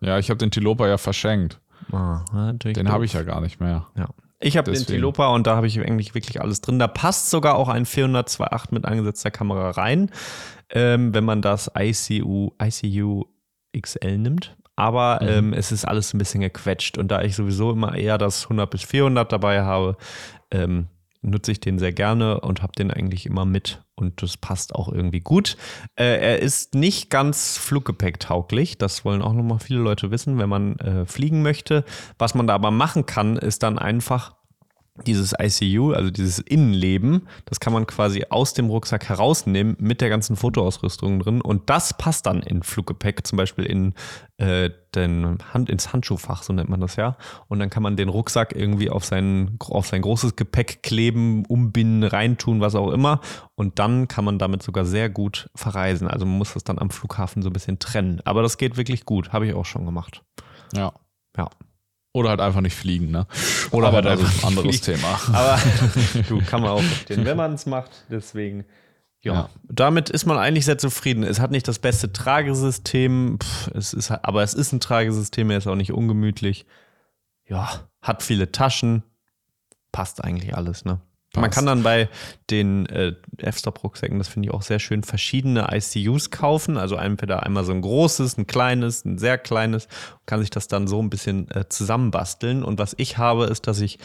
Ja, ich habe den Tilopa ja verschenkt. Ah, Den habe ich ja gar nicht mehr. Ja. Ich habe den. Tilopa und da habe ich eigentlich wirklich alles drin. Da passt sogar auch ein 400-2.8 mit angesetzter Kamera rein, ähm, wenn man das ICU, ICU XL nimmt. Aber Mhm. ähm, es ist alles ein bisschen gequetscht und da ich sowieso immer eher das 100 bis 400 dabei habe, ähm, nutze ich den sehr gerne und habe den eigentlich immer mit und das passt auch irgendwie gut. Äh, er ist nicht ganz Fluggepäck-tauglich, das wollen auch nochmal viele Leute wissen, wenn man äh, fliegen möchte. Was man da aber machen kann, ist dann einfach dieses ICU, also dieses Innenleben, das kann man quasi aus dem Rucksack herausnehmen mit der ganzen Fotoausrüstung drin und das passt dann in Fluggepäck, zum Beispiel in äh, den Hand, ins Handschuhfach, so nennt man das ja. Und dann kann man den Rucksack irgendwie auf sein, auf sein großes Gepäck kleben, umbinden, reintun, was auch immer. Und dann kann man damit sogar sehr gut verreisen. Also man muss das dann am Flughafen so ein bisschen trennen. Aber das geht wirklich gut, habe ich auch schon gemacht. Ja. Ja. Oder halt einfach nicht fliegen, ne? Oder Aber halt das ist einfach ein anderes fliegen. Thema. Aber du kann man auch verstehen, wenn man es macht. Deswegen, ja. Ja. Damit ist man eigentlich sehr zufrieden. Es hat nicht das beste Tragesystem, pff, es ist, aber es ist ein Tragesystem, er ist auch nicht ungemütlich. Ja, hat viele Taschen, passt eigentlich alles, ne? Man Passt. kann dann bei den äh, F-Stop-Rucksäcken, das finde ich auch sehr schön, verschiedene ICUs kaufen. Also entweder einmal so ein großes, ein kleines, ein sehr kleines. Kann sich das dann so ein bisschen äh, zusammenbasteln. Und was ich habe, ist, dass ich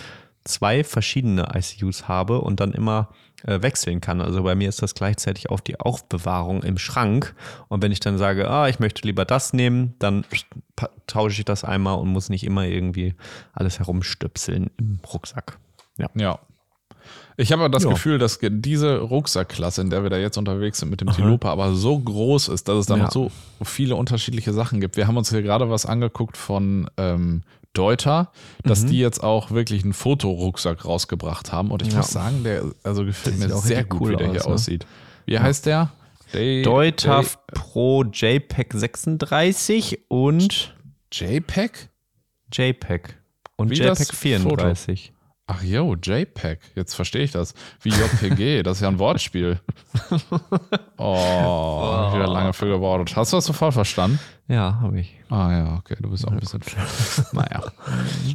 zwei verschiedene ICUs habe und dann immer äh, wechseln kann. Also bei mir ist das gleichzeitig auf die Aufbewahrung im Schrank. Und wenn ich dann sage, ah, ich möchte lieber das nehmen, dann tausche ich das einmal und muss nicht immer irgendwie alles herumstöpseln im Rucksack. Ja. Ja. Ich habe aber das Ja. Gefühl, dass diese Rucksackklasse, in der wir da jetzt unterwegs sind mit dem Tilopa, aber so groß ist, dass es da Ja. noch so viele unterschiedliche Sachen gibt. Wir haben uns hier gerade was angeguckt von ähm, Deuter, dass Mhm. die jetzt auch wirklich einen Fotorucksack rausgebracht haben. Und ich Ja. muss sagen, der also gefällt Der mir sehr gut, cool wie der aus, hier ne? aussieht. Wie heißt der? Day- Deutaf Pro JPEG 36 und Day- JPEG? JPEG und Wie JPEG 34. Ach jo, JPEG. Jetzt verstehe ich das. Wie JPG, das ist ja ein Wortspiel. Oh, wieder lange für gewordet. Hast du das sofort verstanden? Ja, habe ich. Ah ja, okay, du bist auch ein bisschen. naja.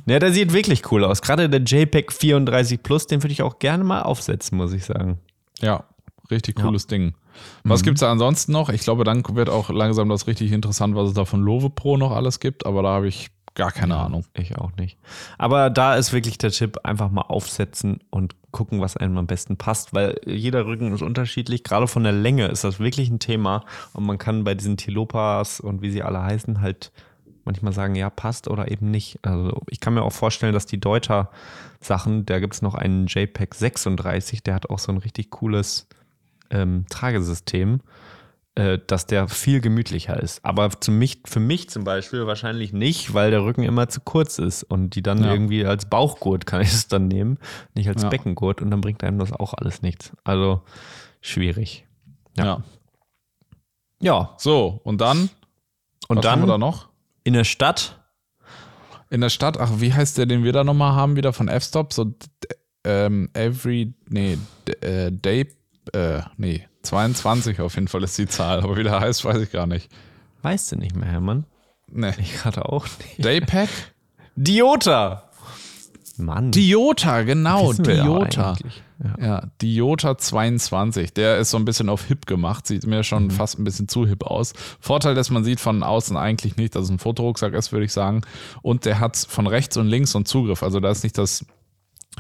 Ja, der sieht wirklich cool aus. Gerade der JPEG 34 Plus, den würde ich auch gerne mal aufsetzen, muss ich sagen. Ja, richtig cooles Ding. Was gibt's da ansonsten noch? Ich glaube, dann wird auch langsam das richtig interessant, was es da von Love Pro noch alles gibt, aber da habe ich gar keine Ahnung. Ich auch nicht. Aber da ist wirklich der Tipp, einfach mal aufsetzen und gucken, was einem am besten passt, weil jeder Rücken ist unterschiedlich. Gerade von der Länge ist das wirklich ein Thema und man kann bei diesen Tilopas und wie sie alle heißen halt manchmal sagen, ja, passt oder eben nicht. Also ich kann mir auch vorstellen, dass die Deuter Sachen, da gibt es noch einen JPEG 36, der hat auch so ein richtig cooles ähm, Tragesystem, dass der viel gemütlicher ist. Aber zu mich, für mich zum Beispiel wahrscheinlich nicht, weil der Rücken immer zu kurz ist und die dann Ja. irgendwie als Bauchgurt kann ich es dann nehmen, nicht als Ja. Beckengurt und dann bringt einem das auch alles nichts. Also schwierig. Ja. Ja. Ja, So, und dann? und was haben dann wir da noch? in der Stadt In der Stadt, ach, wie heißt der, den wir da nochmal haben, wieder von F-Stop? So, ähm, every, nee, äh, day, äh, nee, 22 auf jeden Fall ist die Zahl, aber wie der heißt, weiß ich gar nicht. Weißt du nicht mehr, Hermann? Nee. Ich gerade auch nicht. Daypack? Diota! Mann. Diota, genau, ja Diota. eigentlich. Ja. Ja, Diota 22. Der ist so ein bisschen auf hip gemacht. Sieht mir schon Mhm. fast ein bisschen zu hip aus. Vorteil, dass man sieht von außen eigentlich nicht, dass es ein Fotorucksack ist, würde ich sagen. Und der hat von rechts und links so einen Zugriff. Also da ist nicht das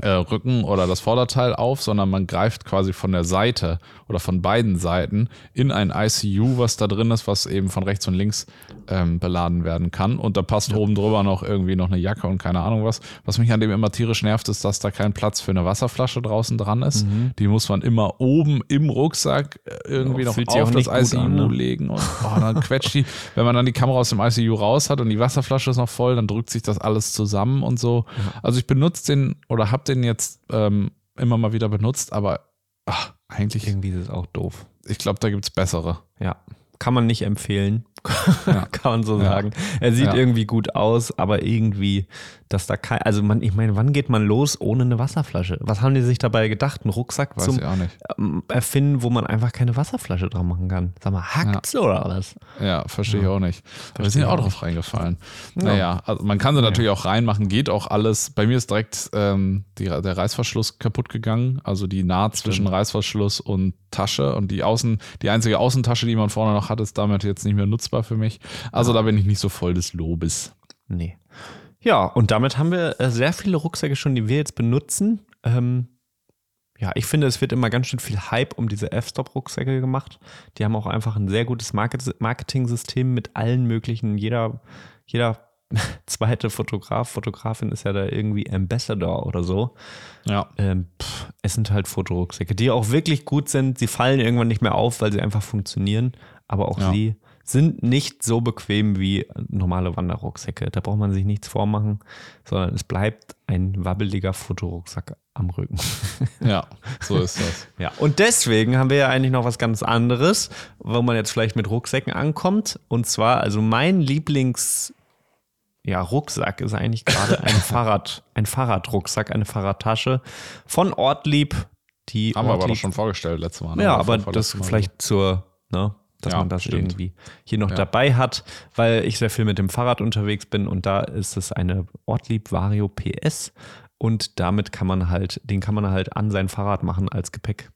äh, Rücken oder das Vorderteil auf, sondern man greift quasi von der Seite oder von beiden Seiten in ein ICU, was da drin ist, was eben von rechts und links ähm, beladen werden kann. Und da passt oben drüber noch irgendwie noch eine Jacke und keine Ahnung was. Was mich an dem immer tierisch nervt, ist, dass da kein Platz für eine Wasserflasche draußen dran ist. Die muss man immer oben im Rucksack äh, irgendwie Ja, noch auf das ICU an, ne? legen und oh, dann quetscht die, wenn man dann die Kamera aus dem ICU raus hat und die Wasserflasche ist noch voll, dann drückt sich das alles zusammen und so. Also ich benutze den oder habe den jetzt ähm, immer mal wieder benutzt, aber ach, eigentlich, Irgendwie ist es auch doof. ich glaube, da gibt es bessere. Ja. Kann man nicht empfehlen. Ja. Kann man so Ja. sagen. Er sieht Ja. irgendwie gut aus, aber irgendwie, dass da kein. Also, man, ich meine, wann geht man los ohne eine Wasserflasche? Was haben die sich dabei gedacht? Einen Rucksack Weiß zum ich auch nicht. ähm, Erfinden, wo man einfach keine Wasserflasche dran machen kann? Sag mal, hackt's oder was? Ja, verstehe ich auch nicht. Aber wir sind ja auch drauf reingefallen. Naja, also man kann sie natürlich auch reinmachen, geht auch alles. Bei mir ist direkt ähm, die, der Reißverschluss kaputt gegangen, also die Naht zwischen Reißverschluss und Tasche und die Außen, die einzige Außentasche, die man vorne noch hat, ist damit jetzt nicht mehr nutzbar für mich. Also da bin ich nicht so voll des Lobes. Nee. Ja, und damit haben wir äh, sehr viele Rucksäcke schon, die wir jetzt benutzen. Ähm, ja, ich finde, es wird immer ganz schön viel Hype um diese F-Stop-Rucksäcke gemacht. Die haben auch einfach ein sehr gutes Market Marketing-System mit allen möglichen, jeder, jeder zweite Fotograf, Fotografin ist ja da irgendwie Ambassador oder so. Ja. Ähm, pff, es sind halt Fotorucksäcke, die auch wirklich gut sind. Sie fallen irgendwann nicht mehr auf, weil sie einfach funktionieren. Aber auch Ja. sie sind nicht so bequem wie normale Wanderrucksäcke. Da braucht man sich nichts vormachen, sondern es bleibt ein wabbeliger Fotorucksack am Rücken. Ja, so ist das. Ja, und deswegen haben wir ja eigentlich noch was ganz anderes, wo man jetzt vielleicht mit Rucksäcken ankommt. Und zwar, also mein Lieblings- ja, Rucksack ist eigentlich gerade ein Fahrrad, ein Fahrradrucksack, eine Fahrradtasche von Ortlieb. Die Haben wir aber Ortlieb- doch schon vorgestellt letztes Mal. ne? ja, aber das vielleicht zur, ne, dass Ja, man das stimmt. irgendwie hier noch Ja. dabei hat, weil ich sehr viel mit dem Fahrrad unterwegs bin und da ist es eine Ortlieb Vario PS und damit kann man halt, den kann man halt an sein Fahrrad machen als Gepäck.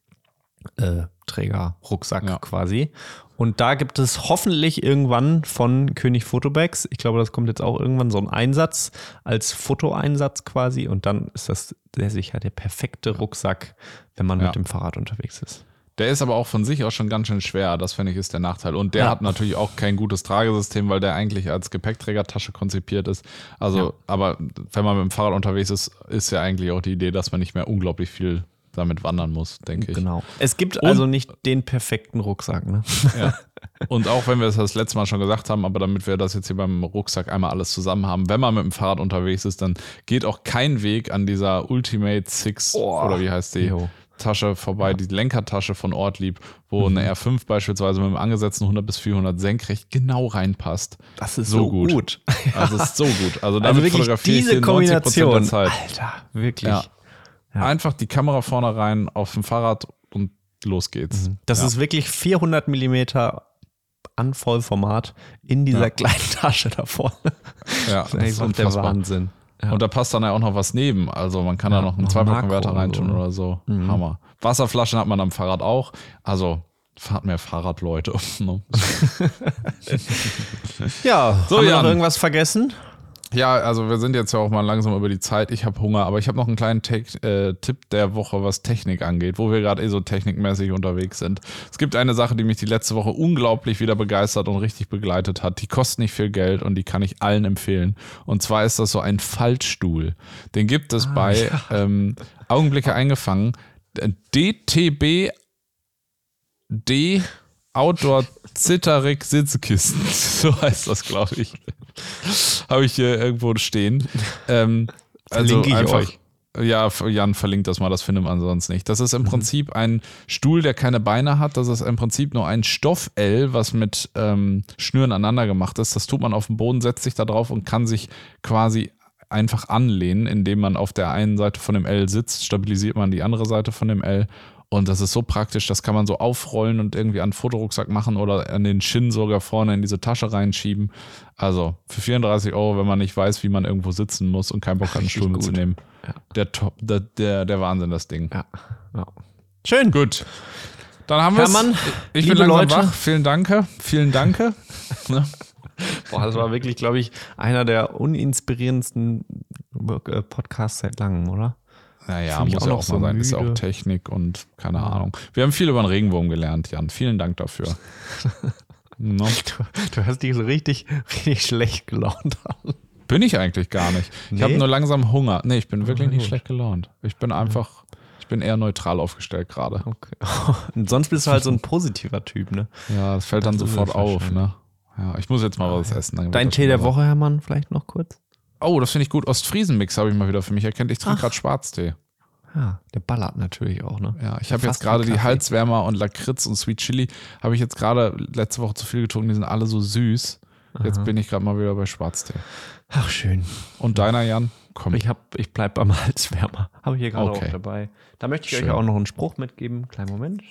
Äh, Träger, Rucksack Ja. quasi. Und da gibt es hoffentlich irgendwann von König Fotobags, ich glaube, das kommt jetzt auch irgendwann so ein Einsatz als Fotoeinsatz quasi. Und dann ist das sehr sicher der perfekte Rucksack, wenn man Ja. mit dem Fahrrad unterwegs ist. Der ist aber auch von sich aus schon ganz schön schwer. Das finde ich ist der Nachteil. Und der Ja. hat natürlich auch kein gutes Tragesystem, weil der eigentlich als Gepäckträgertasche konzipiert ist. Also, Ja. aber wenn man mit dem Fahrrad unterwegs ist, ist ja eigentlich auch die Idee, dass man nicht mehr unglaublich viel damit wandern muss, denke ich. Genau. Es gibt Und- also nicht den perfekten Rucksack, ne? Ja. Und auch wenn wir es das letzte Mal schon gesagt haben, aber damit wir das jetzt hier beim Rucksack einmal alles zusammen haben, wenn man mit dem Fahrrad unterwegs ist, dann geht auch kein Weg an dieser Ultimate Six Oh, oder wie heißt die jo. Tasche vorbei, die Lenkertasche von Ortlieb, wo Mhm. eine R5 beispielsweise mit einem angesetzten 100 bis 400 senkrecht genau reinpasst. Das ist So so, gut. gut. Also es ist so gut. Also Also damit wirklich fotografiere ich diese hier 90% Kombination. der Zeit. Alter, wirklich. Ja. Ja. Einfach die Kamera vorne rein auf dem Fahrrad und los geht's. Das ja. ist wirklich 400 Millimeter an Vollformat in dieser kleinen Tasche da vorne. ja, Das ist einfach der unfassbar. Wahnsinn. Ja. Und da passt dann ja auch noch was neben. Also man kann Ja, da noch einen Makro reintun oder so. Hammer. Wasserflaschen hat man am Fahrrad auch. Also Fahrt mehr Fahrrad, Leute. Ne? Ja, So, haben wir noch Jan. irgendwas vergessen? Ja, also wir sind jetzt ja auch mal langsam über die Zeit. Ich habe Hunger, aber ich habe noch einen kleinen Tech, äh, Tipp der Woche, was Technik angeht, wo wir gerade eh so technikmäßig unterwegs sind. Es gibt eine Sache, die mich die letzte Woche unglaublich wieder begeistert und richtig begleitet hat. Die kostet nicht viel Geld und die kann ich allen empfehlen. Und zwar ist das so ein Faltstuhl. Den gibt es bei ähm, Augenblicke eingefangen. DTB D Outdoor Zitterig Sitzkissen. So heißt das, glaube ich. Habe ich hier irgendwo stehen. Ähm, also Verlinke ich einfach, euch. Ja, Jan verlinkt das mal, das findet man sonst nicht. Das ist im Prinzip ein Stuhl, der keine Beine hat. Das ist im Prinzip nur ein Stoff-L, was mit ähm, Schnüren aneinander gemacht ist. Das tut man auf den Boden, setzt sich da drauf und kann sich quasi einfach anlehnen, indem man auf der einen Seite von dem L sitzt, stabilisiert man die andere Seite von dem L. Und das ist so praktisch, das kann man so aufrollen und irgendwie an den Fotorucksack machen oder an den Shin sogar vorne in diese Tasche reinschieben. Also für 34 Euro, wenn man nicht weiß, wie man irgendwo sitzen muss und keinen Bock hat, einen Stuhl mitzunehmen. Ja. Der, Top, der, der, der Wahnsinn, das Ding. Ja. ja. Schön. Gut. Dann haben wir es. Ich liebe bin langsam Leute. wach. Vielen Dank. Vielen Dank. Boah, das war wirklich, glaube ich, einer der uninspirierendsten äh, Podcasts seit langem, oder? Naja, muss auch ja auch so mal sein. Ist ja auch müde. Technik und keine Ahnung. Wir haben viel über den Regenwurm gelernt, Jan. Vielen Dank dafür. no. Du, du hast dich so richtig, richtig schlecht gelaunt. Bin ich eigentlich gar nicht. Ich Nee? habe nur langsam Hunger. Nee, ich bin wirklich na nicht gut. schlecht gelaunt. Ich bin einfach, ich bin eher neutral aufgestellt gerade. Okay. Und sonst bist du halt so ein positiver Typ, ne? Ja, das fällt dann Das ist sofort auf, ne? Ja, ich muss jetzt mal was essen. Dein Tee der. Woche, Hermann, vielleicht noch kurz? Oh, das finde ich gut. Ostfriesen-Mix habe ich mal wieder für mich erkannt. Ich trinke gerade Schwarztee. Ja, der ballert natürlich auch, ne? Ja, ich habe jetzt gerade die. Halswärmer und Lakritz und Sweet Chili. Habe ich jetzt gerade letzte Woche zu viel getrunken. Die sind alle so süß. Jetzt bin ich gerade mal wieder bei Schwarztee. Ach, schön. Und deiner, Jan? Komm. Ich, hab, ich bleib beim Halswärmer. Habe ich hier gerade Okay. auch dabei. Da möchte ich Schön. euch auch noch einen Spruch mitgeben. Kleinen Moment.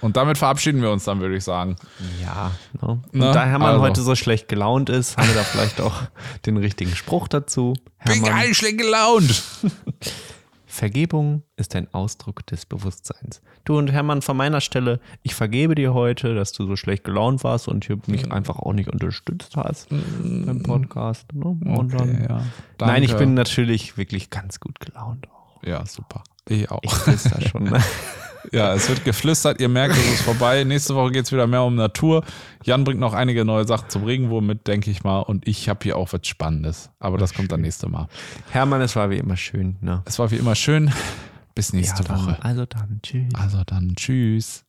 Und damit verabschieden wir uns dann, würde ich sagen. Ja. Ne? Und Na, da Hermann also. heute so schlecht gelaunt ist, haben wir da vielleicht auch den richtigen Spruch dazu. Hermann, schlecht gelaunt. Vergebung ist ein Ausdruck des Bewusstseins. Du und Hermann, von meiner Stelle, ich vergebe dir heute, dass du so schlecht gelaunt warst und hier Mm. mich einfach auch nicht unterstützt hast beim Podcast. Ne? Und dann, Okay, ja. Nein, ich bin natürlich wirklich ganz gut gelaunt auch. Ja, super. Ich auch. Ich das schon. Ne? Ja, es wird geflüstert. Ihr merkt, es ist vorbei. Nächste Woche geht es wieder mehr um Natur. Jan bringt noch einige neue Sachen zum Regenwurm mit, denke ich mal. Und ich habe hier auch was Spannendes. Aber das kommt dann nächste Mal. Hermann, es war wie immer schön. Ne? Es war wie immer schön. Bis nächste dann, Woche. Also dann, tschüss. Also dann, tschüss.